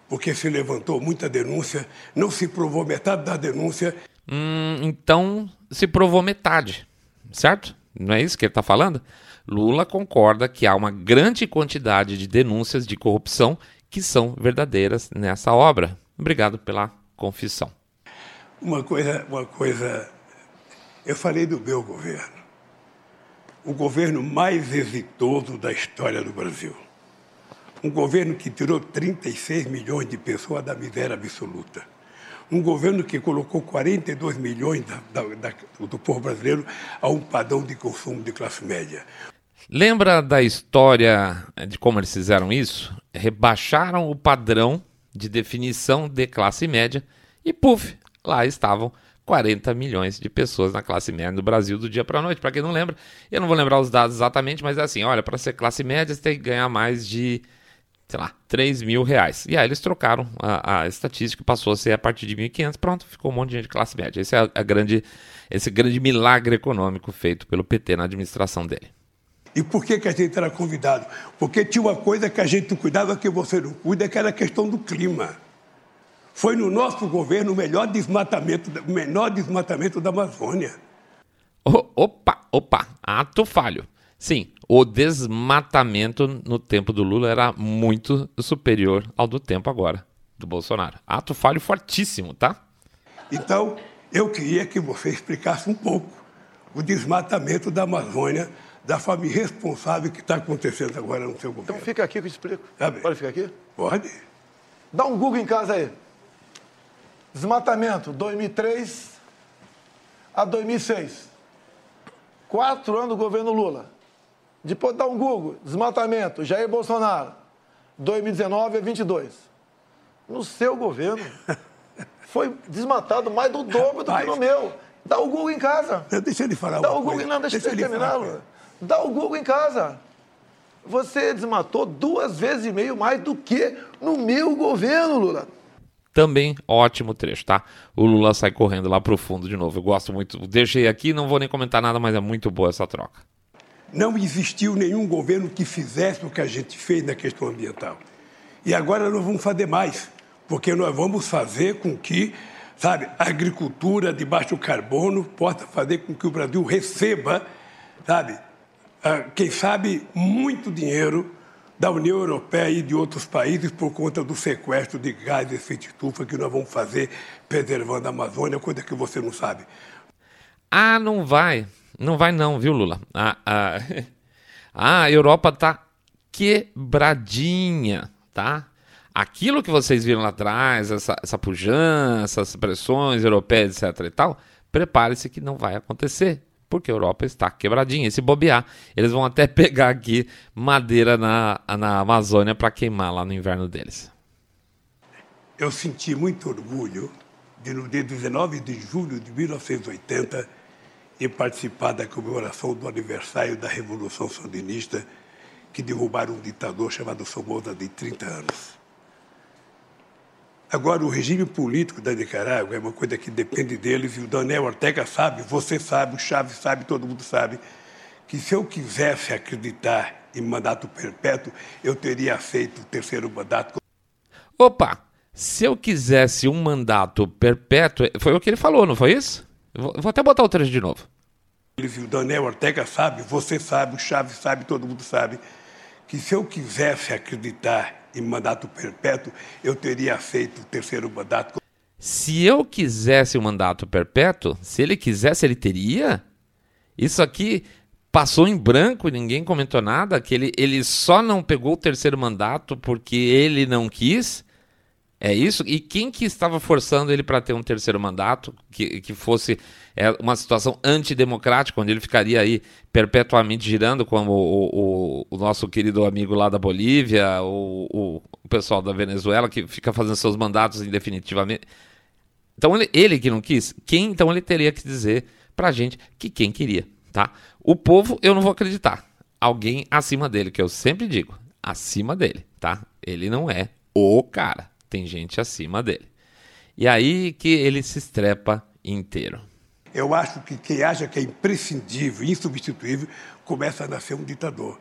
Porque se levantou muita denúncia, não se provou metade da denúncia Hum, então se provou metade, certo? Não é isso que ele está falando? Lula concorda que há uma grande quantidade de denúncias de corrupção que são verdadeiras nessa obra. Obrigado pela confissão. Uma coisa, uma coisa. Eu falei do meu governo. O governo mais exitoso da história do Brasil. Um governo que tirou 36 milhões de pessoas da miséria absoluta. Um governo que colocou 42 milhões da- da- da- do povo brasileiro a um padrão de consumo de classe média. Lembra da história de como eles fizeram isso? Rebaixaram o padrão de definição de classe média e, puf, lá estavam 40 milhões de pessoas na classe média do Brasil do dia para a noite. Para quem não lembra, eu não vou lembrar os dados exatamente, mas é assim: olha, para ser classe média você tem que ganhar mais de, sei lá, 3 mil reais. E aí eles trocaram a, a estatística, passou a ser a partir de 1.500, pronto, ficou um monte de gente de classe média. Esse é a, a grande, esse grande milagre econômico feito pelo PT na administração dele. E por que, que a gente era convidado? Porque tinha uma coisa que a gente cuidava que você não cuida, que era a questão do clima. Foi no nosso governo o melhor desmatamento, o menor desmatamento da Amazônia. O- opa, opa, ato falho. Sim, o desmatamento no tempo do Lula era muito superior ao do tempo agora do Bolsonaro. Ato falho fortíssimo, tá? Então, eu queria que você explicasse um pouco o desmatamento da Amazônia, da forma irresponsável que está acontecendo agora no seu Então governo. fica aqui que eu explico. Tá bem. Pode ficar aqui? Pode? Dá um Google em casa aí. Desmatamento, 2003 a 2006. Quatro anos do governo Lula. Depois dá um Google, desmatamento, Jair Bolsonaro, 2019 a 22. No seu governo, foi desmatado mais do dobro do que no meu. Dá o Google em casa. Deixa ele falar Dá o Google, coisa. não, deixa, Deixa eu ele terminar, falar. Lula. Dá o Google em casa. Você desmatou duas vezes e meio mais do que no meu governo, Lula. Também ótimo trecho, tá? O Lula sai correndo lá pro fundo de novo. Eu gosto muito. Deixei aqui, não vou nem comentar nada, mas é muito boa essa troca. Não existiu nenhum governo que fizesse o que a gente fez na questão ambiental. E agora nós vamos fazer mais, porque nós vamos fazer com que, sabe, a agricultura de baixo carbono possa fazer com que o Brasil receba, sabe, ah, quem sabe, muito dinheiro da União Europeia e de outros países por conta do sequestro de gás de efeito estufa que nós vamos fazer preservando a Amazônia, coisa que você não sabe. Ah, não vai. Não vai não, viu, Lula? A, a, a Europa tá quebradinha, tá? Aquilo que vocês viram lá atrás, essa, essa pujança, essas pressões europeias, etc e tal, prepare-se que não vai acontecer, porque a Europa está quebradinha. E se bobear, eles vão até pegar aqui madeira na, na Amazônia para queimar lá no inverno deles. Eu senti muito orgulho de, no dia 19 de julho de 1980, e participar da comemoração do aniversário da Revolução Sandinista, que derrubaram um ditador chamado Somoza de 30 anos. Agora, o regime político da Nicarágua é uma coisa que depende deles, e o Daniel Ortega sabe, você sabe, o Chaves sabe, todo mundo sabe, que se eu quisesse acreditar em mandato perpétuo, eu teria aceito o terceiro mandato. Opa, se eu quisesse um mandato perpétuo, foi o que ele falou, não foi isso? Vou, vou até botar o trecho de novo. Eles, e o Daniel Ortega sabe, você sabe, o Chaves sabe, todo mundo sabe, que se eu quisesse acreditar em mandato perpétuo, eu teria aceito o terceiro mandato. Se eu quisesse um mandato perpétuo, se ele quisesse, ele teria? Isso aqui passou em branco, ninguém comentou nada, que ele, ele só não pegou o terceiro mandato porque ele não quis? É isso? E quem que estava forçando ele para ter um terceiro mandato, que, que fosse é, uma situação antidemocrática, onde ele ficaria aí perpetuamente girando, como o, o, o nosso querido amigo lá da Bolívia, o, o, pessoal da Venezuela, que fica fazendo seus mandatos indefinitivamente. Então ele, ele que não quis, quem então ele teria que dizer pra gente que quem queria, tá? O povo eu não vou acreditar. Alguém acima dele, que eu sempre digo, acima dele, tá? Ele não é o cara tem gente acima dele. E aí que ele se estrepa inteiro. Eu acho que quem acha que é imprescindível, insubstituível, começa a nascer um ditador.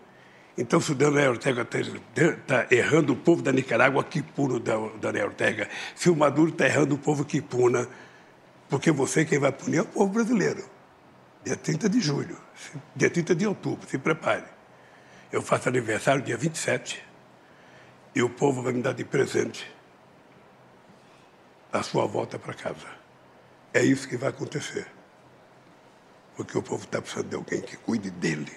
Então, se o Daniel Ortega está errando o povo da Nicarágua, que puna o Daniel Ortega. Se o Maduro está errando o povo, que puna. Porque você quem vai punir é o povo brasileiro. Dia 30 de julho, dia 30 de outubro, se prepare. Eu faço aniversário dia 27 e o povo vai me dar de presente a sua volta para casa. É isso que vai acontecer. Porque o povo está precisando de alguém que cuide dele.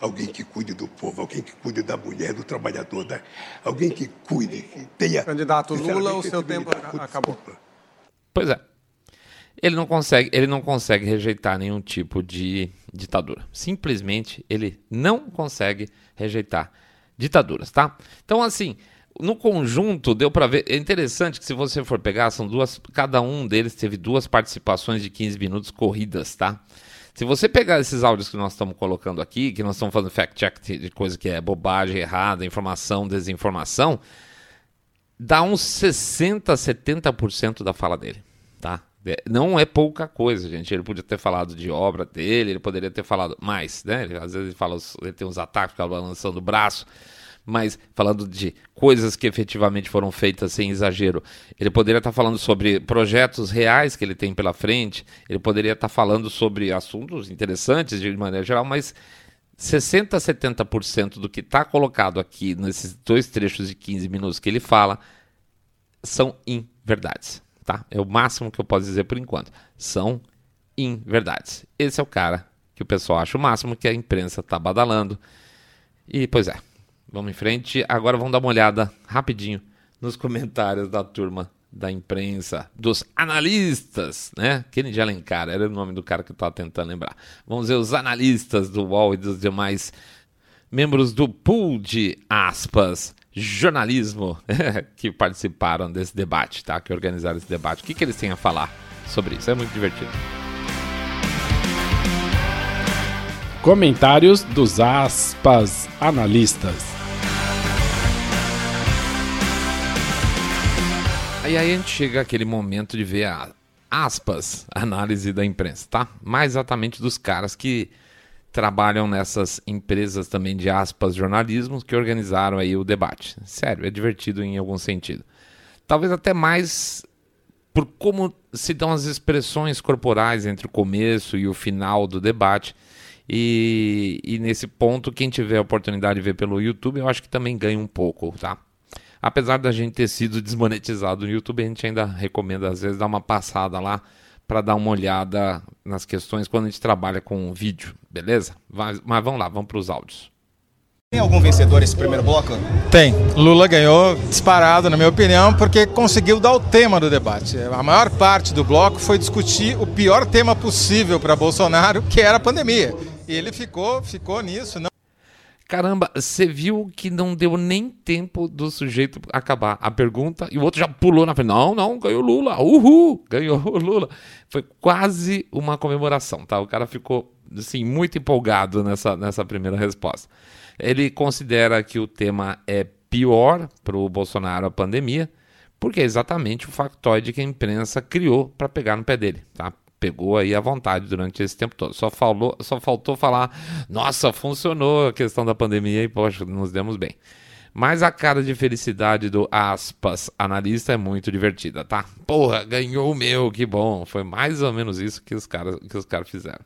Alguém que cuide do povo, alguém que cuide da mulher, do trabalhador, da... alguém que cuide, que tenha. Candidato Lula, o seu tempo acabou. Desculpa. Pois é. Ele não consegue, ele não consegue rejeitar nenhum tipo de ditadura. Simplesmente ele não consegue rejeitar ditaduras, tá? Então assim, no conjunto deu para ver, é interessante que se você for pegar, são duas, cada um deles teve duas participações de 15 minutos corridas, tá? Se você pegar esses áudios que nós estamos colocando aqui, que nós estamos fazendo fact-check de coisa que é bobagem, errada, informação, desinformação, dá uns 60, 70% da fala dele, tá? É, Não é pouca coisa, gente. Ele podia ter falado de obra dele, ele poderia ter falado mais, né? Às vezes ele fala, ele tem uns ataques, fica balançando o braço, mas falando de coisas que efetivamente foram feitas sem exagero. Ele poderia estar falando sobre projetos reais que ele tem pela frente, ele poderia estar falando sobre assuntos interessantes de maneira geral, mas 60 a 70% do que está colocado aqui nesses dois trechos de 15 minutos que ele fala são inverdades, tá? É o máximo que eu posso dizer por enquanto. São inverdades. Esse é o cara que o pessoal acha o máximo que a imprensa está badalando. E, pois é, vamos em frente. Agora vamos dar uma olhada rapidinho nos comentários da turma da imprensa, dos analistas, né? Kennedy Alencar era o nome do cara que eu estava tentando lembrar. Vamos ver os analistas do UOL e dos demais membros do pool de aspas jornalismo que participaram desse debate, tá? Que organizaram esse debate. O que, que eles têm a falar sobre isso? É muito divertido. Comentários dos aspas analistas. Aí, aí a gente chega aquele momento de ver a aspas análise da imprensa, tá? Mais exatamente dos caras que trabalham nessas empresas também de aspas jornalismo que organizaram aí o debate. Sério, é divertido em algum sentido. Talvez até mais por como se dão as expressões corporais entre o começo e o final do debate. E, e nesse ponto, quem tiver a oportunidade de ver pelo YouTube, eu acho que também ganha um pouco, tá? Apesar da gente ter sido desmonetizado no YouTube, a gente ainda recomenda às vezes dar uma passada lá para dar uma olhada nas questões quando a gente trabalha com vídeo, beleza? Mas, mas vamos lá, vamos para os áudios. Tem algum vencedor esse primeiro bloco? Tem. Lula ganhou disparado, na minha opinião, porque conseguiu dar o tema do debate. A maior parte do bloco foi discutir o pior tema possível para Bolsonaro, que era a pandemia. E ele ficou, ficou nisso. Não... Caramba, você viu que não deu nem tempo do sujeito acabar a pergunta e o outro já pulou na frente. Não, não, ganhou Lula. Uhul, ganhou Lula. Foi quase uma comemoração, tá? O cara ficou, assim, muito empolgado nessa, nessa primeira resposta. Ele considera que o tema é pior para o Bolsonaro a pandemia, porque é exatamente o factoide que a imprensa criou para pegar no pé dele, tá? Pegou aí à vontade durante esse tempo todo. Só, falou, só faltou falar, nossa, funcionou a questão da pandemia e, poxa, nos demos bem. Mas a cara de felicidade do aspas analista é muito divertida, tá? Porra, ganhou o meu, que bom. Foi mais ou menos isso que os caras, que os caras fizeram.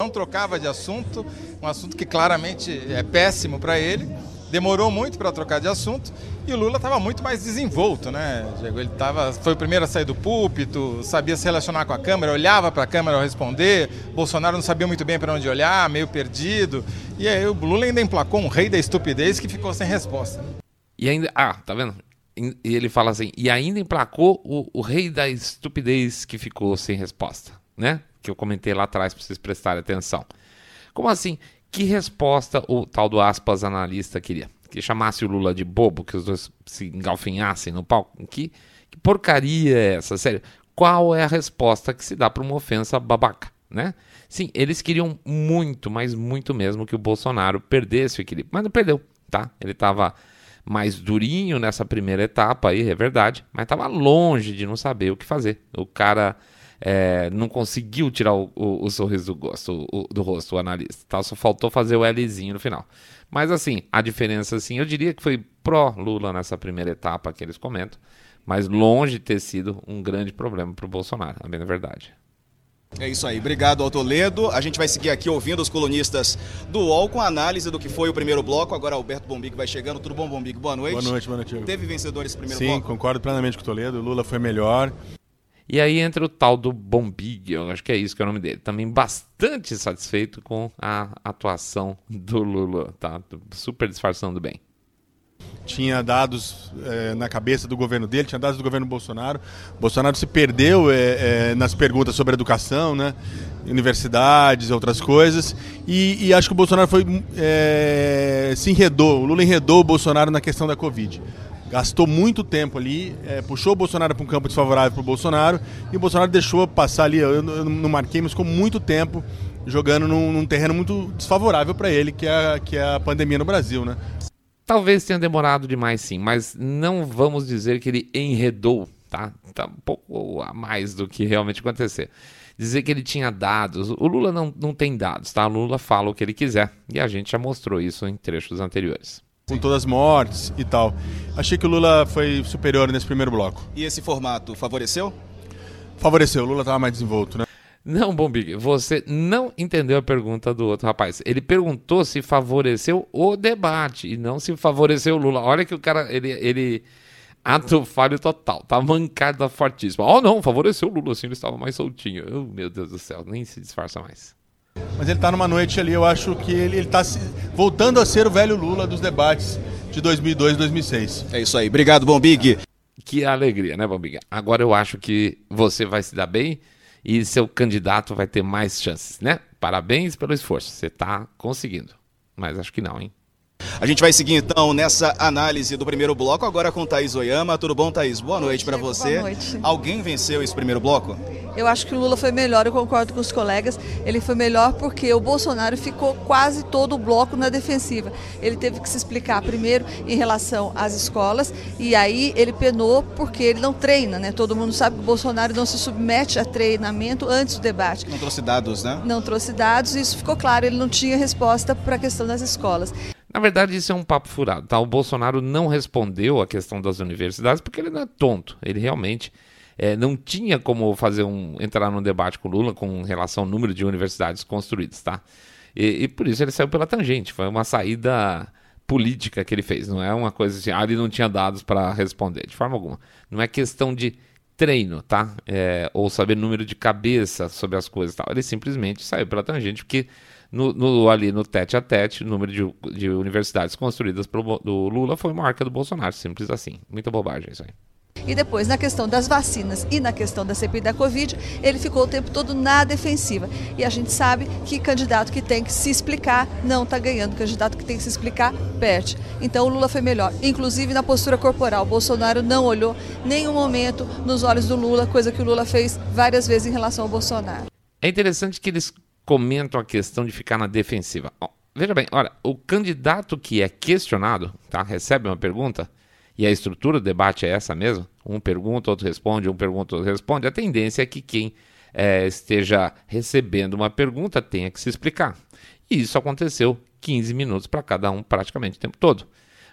Não trocava de assunto, um assunto que claramente é péssimo para ele demorou muito para trocar de assunto e o Lula estava muito mais desenvolto, né, Diego? Ele tava, foi o primeiro a sair do púlpito, sabia se relacionar com a câmera, olhava para a câmera ao responder. Bolsonaro não sabia muito bem para onde olhar, meio perdido. E aí o Lula ainda emplacou um rei da estupidez que ficou sem resposta. E ainda, ah, tá vendo? E ele fala assim, e ainda emplacou o, o rei da estupidez que ficou sem resposta, né? Que eu comentei lá atrás para vocês prestarem atenção. Como assim? Que resposta o tal do aspas analista queria? Que chamasse o Lula de bobo, que os dois se engalfinhassem no palco? Que, que porcaria é essa? Sério, qual é a resposta que se dá para uma ofensa babaca, né? Sim, eles queriam muito, mas muito mesmo que o Bolsonaro perdesse o equilíbrio, mas não perdeu, tá? Ele estava mais durinho nessa primeira etapa aí, é verdade, mas estava longe de não saber o que fazer. O cara é, não conseguiu tirar o, o, o sorriso do, gosto, o, do rosto, o analista. Tá? Só faltou fazer o Lzinho no final. Mas assim, a diferença, assim, eu diria que foi pró-Lula nessa primeira etapa que eles comentam, mas longe de ter sido um grande problema para o Bolsonaro, a bem na verdade. É isso aí, obrigado ao Toledo. A gente vai seguir aqui ouvindo os colunistas do UOL com a análise do que foi o primeiro bloco. Agora Alberto Bombig vai chegando. Tudo bom, Bombig? Boa noite. Boa noite, boa noite. Teve vencedor esse primeiro Sim, bloco? Sim, concordo plenamente com o Toledo. O Lula foi melhor. E aí entra o tal do Bombig, eu acho que é isso que é o nome dele. Também bastante satisfeito com a atuação do Lula, tá? Super disfarçando bem. Tinha dados é, na cabeça do governo dele, tinha dados do governo Bolsonaro. Bolsonaro se perdeu é, é, nas perguntas sobre educação, né? universidades, outras coisas. E, e acho que o Bolsonaro foi se enredou, o Lula enredou o Bolsonaro na questão da Covid gastou muito tempo ali, é, puxou o Bolsonaro para um campo desfavorável para o Bolsonaro e o Bolsonaro deixou passar ali, eu, eu não marquei, mas ficou muito tempo jogando num, num terreno muito desfavorável para ele, que é, que é a pandemia no Brasil, né? Talvez tenha demorado demais sim, mas não vamos dizer que ele enredou, tá? Tá um pouco a mais do que realmente acontecer. Dizer que ele tinha dados, o Lula não, não tem dados, tá? O Lula fala o que ele quiser e a gente já mostrou isso em trechos anteriores com todas as mortes e tal. Achei que o Lula foi superior nesse primeiro bloco. E esse formato favoreceu? Favoreceu, o Lula estava mais desenvolto, né? Não, Bombig, você não entendeu a pergunta do outro rapaz. Ele perguntou se favoreceu o debate e não se favoreceu o Lula. Olha que o cara, ele, ele ato falho total, tá mancada fortíssima. Oh, não, favoreceu o Lula, assim, ele estava mais soltinho. Oh, meu Deus do céu, nem se disfarça mais. Mas ele está numa noite ali, eu acho que ele está voltando a ser o velho Lula dos debates de 2002 e 2006. É isso aí. Obrigado, Bombig. Que alegria, né, Bombig? Agora eu acho que você vai se dar bem e seu candidato vai ter mais chances, né? Parabéns pelo esforço, você está conseguindo. Mas acho que não, hein? A gente vai seguir então nessa análise do primeiro bloco, agora com Thaís Oyama. Tudo bom, Thaís? Boa noite para você. Boa noite. Alguém venceu esse primeiro bloco? Eu acho que o Lula foi melhor, eu concordo com os colegas. Ele foi melhor porque o Bolsonaro ficou quase todo o bloco na defensiva. Ele teve que se explicar primeiro em relação às escolas e aí ele penou porque ele não treina, né? Todo mundo sabe que o Bolsonaro não se submete a treinamento antes do debate. Não trouxe dados, né? Não trouxe dados, e isso ficou claro, ele não tinha resposta para a questão das escolas. Na verdade, isso é um papo furado. Tá? O Bolsonaro não respondeu a questão das universidades porque ele não é tonto. Ele realmente é, não tinha como fazer um entrar num debate com o Lula com relação ao número de universidades construídas, tá? E, e, por isso ele saiu pela tangente. Foi uma saída política que ele fez. Não é uma coisa assim, ah, ele não tinha dados para responder, de forma alguma. Não é questão de treino, tá? É, ou saber número de cabeça sobre as coisas, tal. Ele simplesmente saiu pela tangente porque no, no, ali no tete a tete, o número de, de universidades construídas pelo do Lula foi maior que a do Bolsonaro, simples assim. Muita bobagem isso aí. E depois, na questão das vacinas e na questão da CPI da Covid, ele ficou o tempo todo na defensiva. E a gente sabe que candidato que tem que se explicar não está ganhando, candidato que tem que se explicar perde. Então o Lula foi melhor, inclusive na postura corporal. O Bolsonaro não olhou nenhum momento nos olhos do Lula, coisa que o Lula fez várias vezes em relação ao Bolsonaro. É interessante que eles comentam a questão de ficar na defensiva. veja bem, olha, o candidato que é questionado, tá, recebe uma pergunta, e a estrutura do debate é essa mesmo, um pergunta, outro responde, um pergunta, outro responde, a tendência é que quem é, esteja recebendo uma pergunta tenha que se explicar. E isso aconteceu 15 minutos para cada um, praticamente o tempo todo.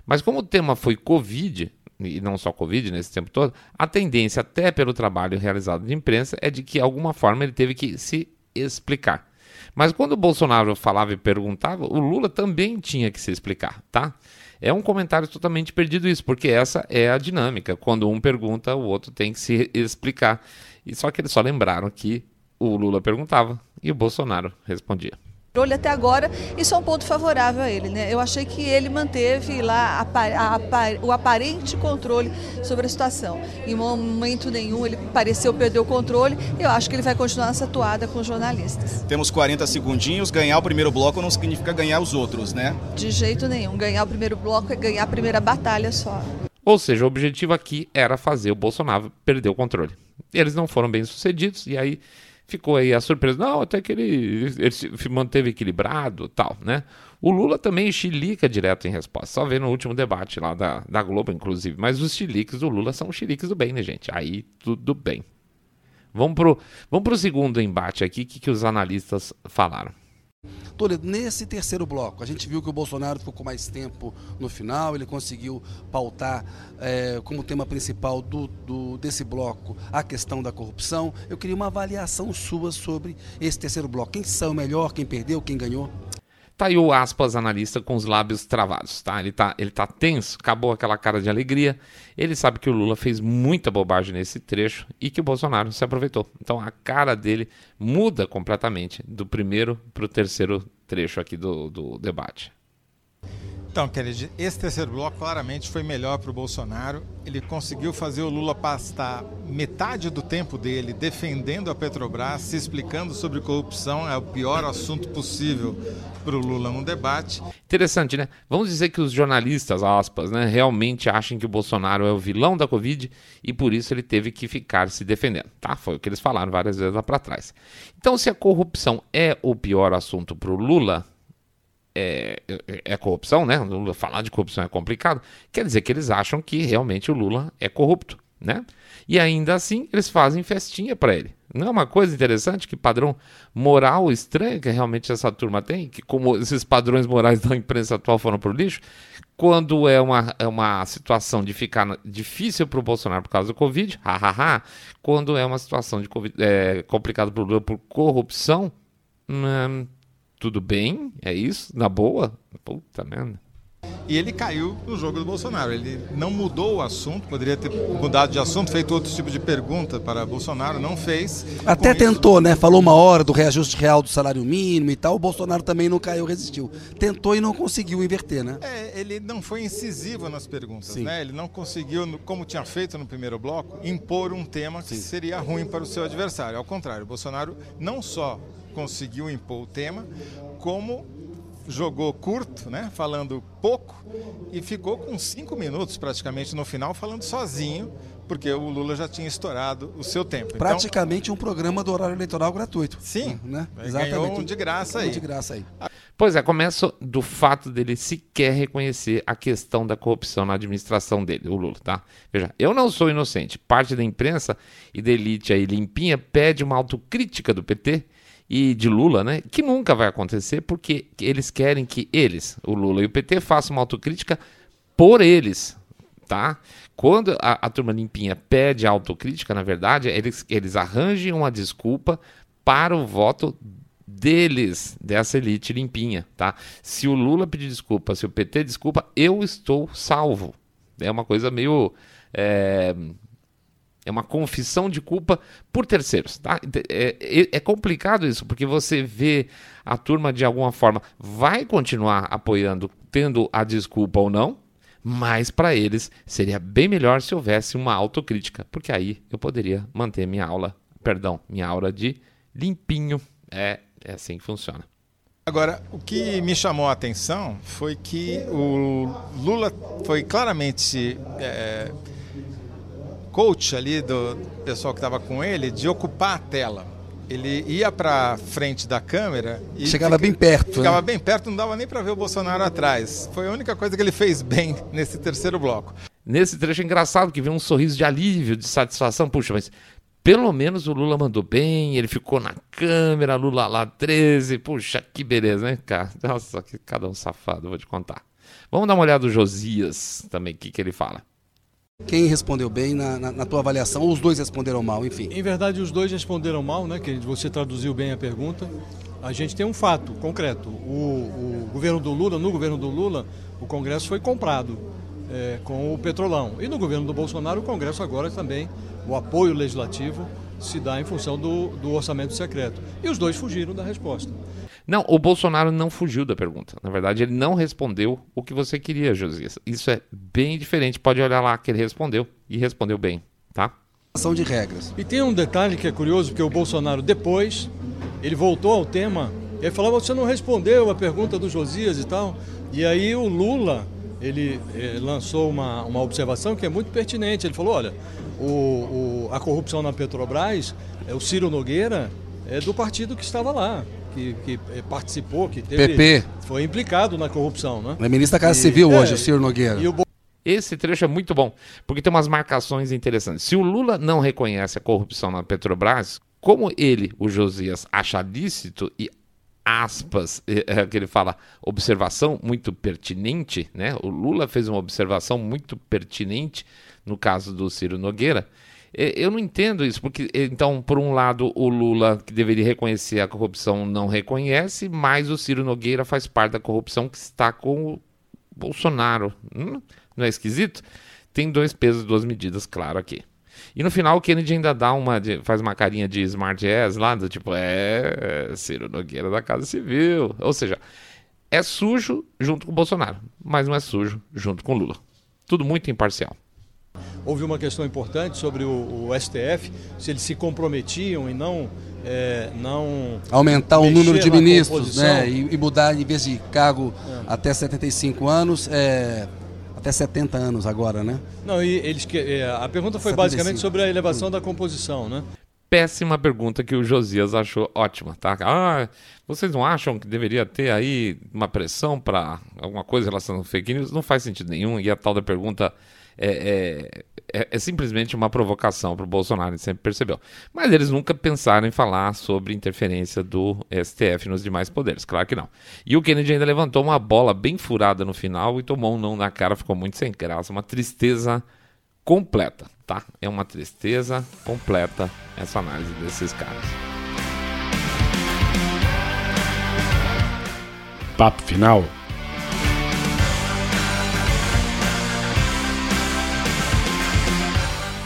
Mas como o tema foi Covid, e não só Covid nesse tempo todo, a tendência, até pelo trabalho realizado de imprensa, é de que, de alguma forma, ele teve que se explicar. Mas quando o Bolsonaro falava e perguntava, o Lula também tinha que se explicar, tá? É um comentário totalmente perdido isso, porque essa é a dinâmica. Quando um pergunta, o outro tem que se explicar. E só que eles só lembraram que o Lula perguntava e o Bolsonaro respondia controle até agora, isso é um ponto favorável a ele. Né? Eu achei que ele manteve lá a, a, a, o aparente controle sobre a situação. Em momento nenhum ele pareceu perder o controle. Eu acho que ele vai continuar nessa atuada com os jornalistas. Temos 40 segundinhos. Ganhar o primeiro bloco não significa ganhar os outros, né? De jeito nenhum. Ganhar o primeiro bloco é ganhar a primeira batalha só. Ou seja, o objetivo aqui era fazer o Bolsonaro perder o controle. Eles não foram bem sucedidos e aí ficou aí a surpresa. Não, até que ele, ele se manteve equilibrado tal, né? O Lula também chilica direto em resposta. Só vê no último debate lá da, da Globo, inclusive. Mas os chiliques do Lula são chiliques do bem, né, gente? Aí tudo bem. Vamos pro, vamos pro segundo embate aqui, que, que os analistas falaram. Toledo, nesse terceiro bloco, a gente viu que o Bolsonaro ficou mais tempo no final, ele conseguiu pautar é, como tema principal do, do, desse bloco a questão da corrupção. Eu queria uma avaliação sua sobre esse terceiro bloco. Quem saiu melhor, quem perdeu, quem ganhou? Tá aí o aspas analista com os lábios travados, tá? Ele tá, ele tá tenso, acabou aquela cara de alegria. Ele sabe que o Lula fez muita bobagem nesse trecho e que o Bolsonaro se aproveitou. Então a cara dele muda completamente do primeiro para o terceiro trecho aqui do, do debate. Então, Kennedy, esse terceiro bloco claramente foi melhor para o Bolsonaro. Ele conseguiu fazer o Lula passar metade do tempo dele defendendo a Petrobras, se explicando sobre corrupção, é o pior assunto possível para o Lula no debate. Interessante, né? Vamos dizer que os jornalistas, aspas, né, realmente acham que o Bolsonaro é o vilão da Covid e por isso ele teve que ficar se defendendo, tá? Foi o que eles falaram várias vezes lá para trás. Então, se a corrupção é o pior assunto para o Lula, é, é, é, corrupção, né? Falar de corrupção é complicado. Quer dizer que eles acham que realmente o Lula é corrupto, né? E ainda assim eles fazem festinha para ele. Não é uma coisa interessante que padrão moral estranho que realmente essa turma tem, que como esses padrões morais da imprensa atual foram pro lixo, quando é uma, é uma situação de ficar difícil para o Bolsonaro por causa do Covid, hahaha, quando é uma situação de é, complicada para o Lula por corrupção, hum, tudo bem? É isso? Na boa? Puta merda. E ele caiu no jogo do Bolsonaro. Ele não mudou o assunto, poderia ter mudado de assunto, feito outro tipo de pergunta para Bolsonaro, não fez. Até tentou, isso... né? Falou uma hora do reajuste real do salário mínimo e tal. O Bolsonaro também não caiu, resistiu. Tentou e não conseguiu inverter, né? É, ele não foi incisivo nas perguntas, Sim. né? Ele não conseguiu, como tinha feito no primeiro bloco, impor um tema que Sim. seria ruim para o seu adversário. Ao contrário, o Bolsonaro não só conseguiu impor o tema, como jogou curto, né, falando pouco, e ficou com cinco minutos praticamente no final falando sozinho, porque o Lula já tinha estourado o seu tempo. Então, Praticamente um programa do horário eleitoral gratuito. Sim, né? ganhou um de graça aí. Um de graça aí. Pois é, começa do fato dele sequer reconhecer a questão da corrupção na administração dele, o Lula, tá? Veja, eu não sou inocente. Parte da imprensa e da elite aí limpinha pede uma autocrítica do PT e de Lula, né? Que nunca vai acontecer porque eles querem que eles, o Lula e o PT, façam uma autocrítica por eles, tá? Quando a, a turma limpinha pede autocrítica, na verdade, eles, eles arranjem uma desculpa para o voto deles, dessa elite limpinha, tá? Se o Lula pedir desculpa, se o PT desculpa, eu estou salvo. É uma coisa meio. É, é uma confissão de culpa por terceiros, tá? É, é, é, complicado isso, porque você vê a turma de alguma forma vai continuar apoiando, tendo a desculpa ou não, mas para eles seria bem melhor se houvesse uma autocrítica, porque aí eu poderia manter minha aula, perdão, minha aula de limpinho. É, é assim que funciona. Agora, o que me chamou a atenção foi que o Lula foi claramente é, coach ali do pessoal que estava com ele de ocupar a tela. Ele ia para frente da câmera e chegava fica, bem perto. Ficava né? bem perto, não dava nem para ver o Bolsonaro atrás. Foi a única coisa que ele fez bem nesse terceiro bloco. Nesse trecho é engraçado que vem um sorriso de alívio, de satisfação. Puxa, mas pelo menos o Lula mandou bem, ele ficou na câmera, Lula lá 13. Puxa, que beleza, né, cara? Nossa, que cada um safado, vou te contar. Vamos dar uma olhada do Josias também, o que, que ele fala. Quem respondeu bem na, na, na, tua avaliação, ou os dois responderam mal, enfim? Em verdade, os dois responderam mal, né? Que você traduziu bem a pergunta. A gente tem um fato concreto. O, o governo do Lula, no governo do Lula, o Congresso foi comprado é, com o petrolão. E no governo do Bolsonaro, o Congresso agora também, o apoio legislativo se dá em função do, do orçamento secreto. E os dois fugiram da resposta. Não, o Bolsonaro não fugiu da pergunta. Na verdade, ele não respondeu o que você queria, Josias. Isso é bem diferente. Pode olhar lá que ele respondeu e respondeu bem, tá? Ação de regras. E tem um detalhe que é curioso, porque o Bolsonaro depois, ele voltou ao tema, ele falava, você não respondeu a pergunta do Josias e tal. E aí o Lula, ele, ele eh, lançou uma, uma observação que é muito pertinente. Ele falou, olha, o, o, a corrupção na Petrobras, é o Ciro Nogueira é do partido que estava lá que, que eh, participou, que teve, PP. foi implicado na corrupção, né? É ministro da Casa e, Civil é, hoje, o Ciro Nogueira. O... Esse trecho é muito bom, porque tem umas marcações interessantes. Se o Lula não reconhece a corrupção na Petrobras, como ele, o Josias, acha lícito e aspas, é, que ele fala, observação muito pertinente, né? O Lula fez uma observação muito pertinente no caso do Ciro Nogueira. Eu não entendo isso, porque então, por um lado, o Lula, que deveria reconhecer a corrupção, não reconhece, mas o Ciro Nogueira faz parte da corrupção que está com o Bolsonaro. Hum, não é esquisito? Tem dois pesos, duas medidas, claro, aqui. E no final o Kennedy ainda dá uma, faz uma carinha de smart ass lá, do tipo, é, Ciro Nogueira da Casa Civil. Ou seja, é sujo junto com o Bolsonaro, mas não é sujo junto com o Lula. Tudo muito imparcial. Houve uma questão importante sobre o, o STF, se eles se comprometiam e não é, não aumentar o número de ministros né, e, e, mudar em vez de cargo é. até 75 anos é, até 70 anos agora, né? Não, e eles que é, a pergunta foi 75. basicamente sobre a elevação da composição, né? Péssima pergunta que o Josias achou ótima, tá? Ah, vocês não acham que deveria ter aí uma pressão para alguma coisa relacionada ao fake news? Não faz sentido nenhum. E a tal da pergunta é, é, é, simplesmente uma provocação para o Bolsonaro, ele sempre percebeu. Mas eles nunca pensaram em falar sobre interferência do STF nos demais poderes, claro que não. E o Kennedy ainda levantou uma bola bem furada no final e tomou um não na cara, ficou muito sem graça, uma tristeza completa, tá? É uma tristeza completa essa análise desses caras. Papo final.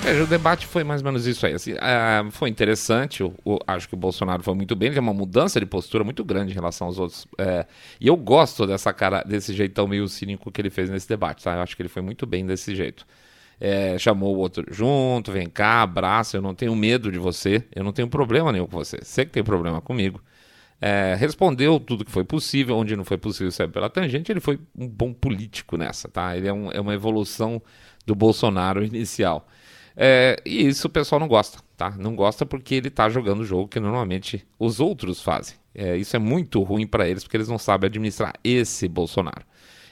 É, o debate foi mais ou menos isso aí. Assim, uh, foi interessante, o, o, acho que o Bolsonaro foi muito bem, ele tem uma mudança de postura muito grande em relação aos outros. É, e eu gosto dessa cara, desse jeitão meio cínico que ele fez nesse debate, tá? Eu acho que ele foi muito bem desse jeito. É, chamou o outro junto, vem cá, abraça, eu não tenho medo de você, eu não tenho problema nenhum com você. Você que tem problema comigo. é, respondeu tudo que foi possível, onde não foi possível sair pela tangente, ele foi um bom político nessa, tá? Ele é, um, é uma evolução do Bolsonaro inicial. É, e isso o pessoal não gosta, tá? Não gosta porque ele tá jogando o jogo que normalmente os outros fazem. É, isso é muito ruim para eles porque eles não sabem administrar esse Bolsonaro.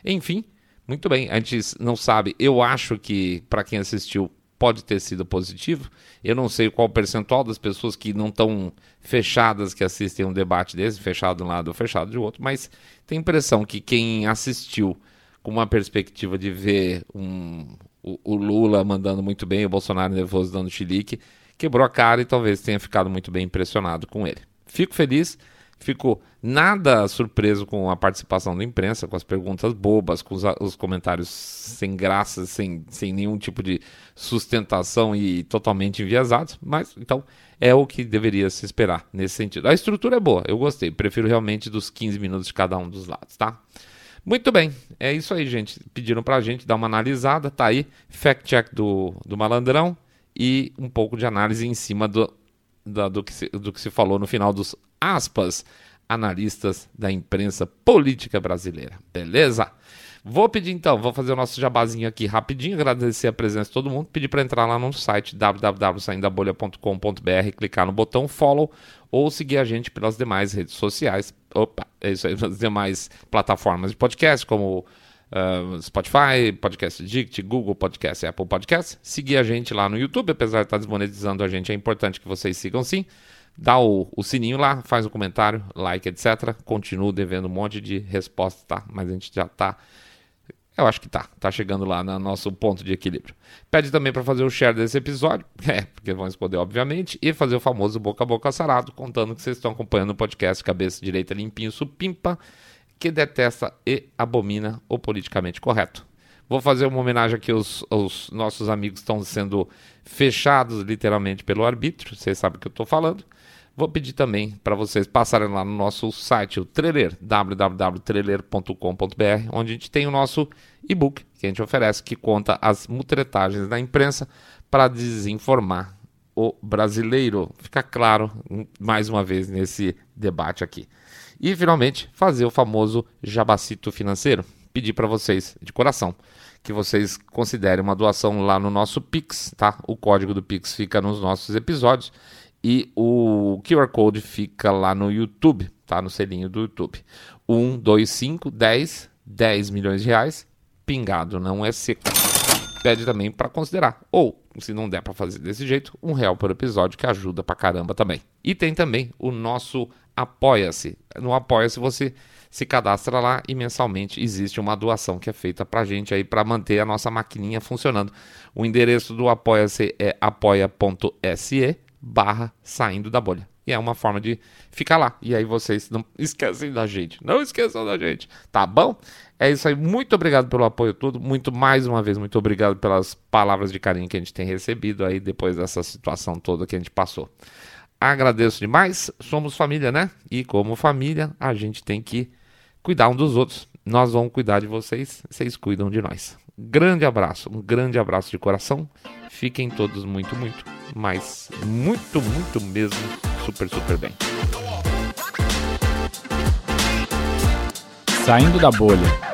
Enfim, muito bem, a gente não sabe. Eu acho que, para quem assistiu, pode ter sido positivo. Eu não sei qual o percentual das pessoas que não estão fechadas que assistem um debate desse, fechado de um lado ou fechado de outro, mas tem impressão que quem assistiu com uma perspectiva de ver um, o, o, Lula mandando muito bem, o Bolsonaro nervoso dando chilique, quebrou a cara e talvez tenha ficado muito bem impressionado com ele. Fico feliz Fico nada surpreso com a participação da imprensa, com as perguntas bobas, com os, os comentários sem graça, sem, sem nenhum tipo de sustentação e totalmente enviesados, mas então é o que deveria se esperar nesse sentido. A estrutura é boa, eu gostei, prefiro realmente dos 15 minutos de cada um dos lados, tá? Muito bem, é isso aí, gente. Pediram pra gente dar uma analisada, tá aí, fact check do, do malandrão e um pouco de análise em cima do, do, que se, do que se falou no final dos aspas analistas da imprensa política brasileira. Beleza? Vou pedir então, vou fazer o nosso jabazinho aqui rapidinho, agradecer a presença de todo mundo, pedir para entrar lá no site www.saindabolha.com.br, clicar no botão follow ou seguir a gente pelas demais redes sociais. Opa, é isso aí, nas demais plataformas de podcast, como uh, Spotify, Podcast Dict, Google Podcast, Apple Podcast. Seguir a gente lá no YouTube, apesar de estar desmonetizando a gente, é importante que vocês sigam sim. Dá o, o sininho lá, faz um comentário, like, etc. Continuo devendo um monte de respostas, tá? Mas a gente já tá. Eu acho que tá, tá chegando lá no nosso ponto de equilíbrio. Pede também para fazer o share desse episódio, é, porque vão responder, obviamente, e fazer o famoso boca a boca sarado, contando que vocês estão acompanhando o podcast Cabeça Direita Limpinho Supimpa que detesta e abomina o politicamente correto. Vou fazer uma homenagem aqui aos, aos nossos amigos que estão sendo fechados literalmente pelo arbítrio, vocês sabem o que eu estou falando. Vou pedir também para vocês passarem lá no nosso site, o Trailer, www.trailer.com.br, onde a gente tem o nosso e-book que a gente oferece, que conta as mutretagens da imprensa para desinformar o brasileiro. Fica claro, mais uma vez, nesse debate aqui. E finalmente, fazer o famoso jabacito financeiro. Pedir para vocês, de coração, que vocês considerem uma doação lá no nosso Pix, tá? O código do Pix fica nos nossos episódios e o QR Code fica lá no YouTube, tá? No selinho do YouTube. 1, 2, 5, 10, 10 milhões de reais, pingado, não é seco. Pede também para considerar. Ou, se não der para fazer desse jeito, um real por episódio que ajuda pra caramba também. E tem também o nosso Apoia-se. No Apoia-se você se cadastra lá e mensalmente existe uma doação que é feita para gente aí para manter a nossa maquininha funcionando. O endereço do Apoia-se é apoia.se barra saindo da bolha. E é uma forma de ficar lá. E aí vocês não esquecem da gente. Não esqueçam da gente. Tá bom? É isso aí. Muito obrigado pelo apoio todo. Muito mais uma vez, muito obrigado pelas palavras de carinho que a gente tem recebido aí depois dessa situação toda que a gente passou. Agradeço demais. Somos família, né? E como família, a gente tem que cuidar um dos outros. Nós vamos cuidar de vocês, vocês cuidam de nós. Grande abraço, um grande abraço de coração. Fiquem todos muito, muito, mas muito, muito mesmo, super, super bem. Saindo da bolha.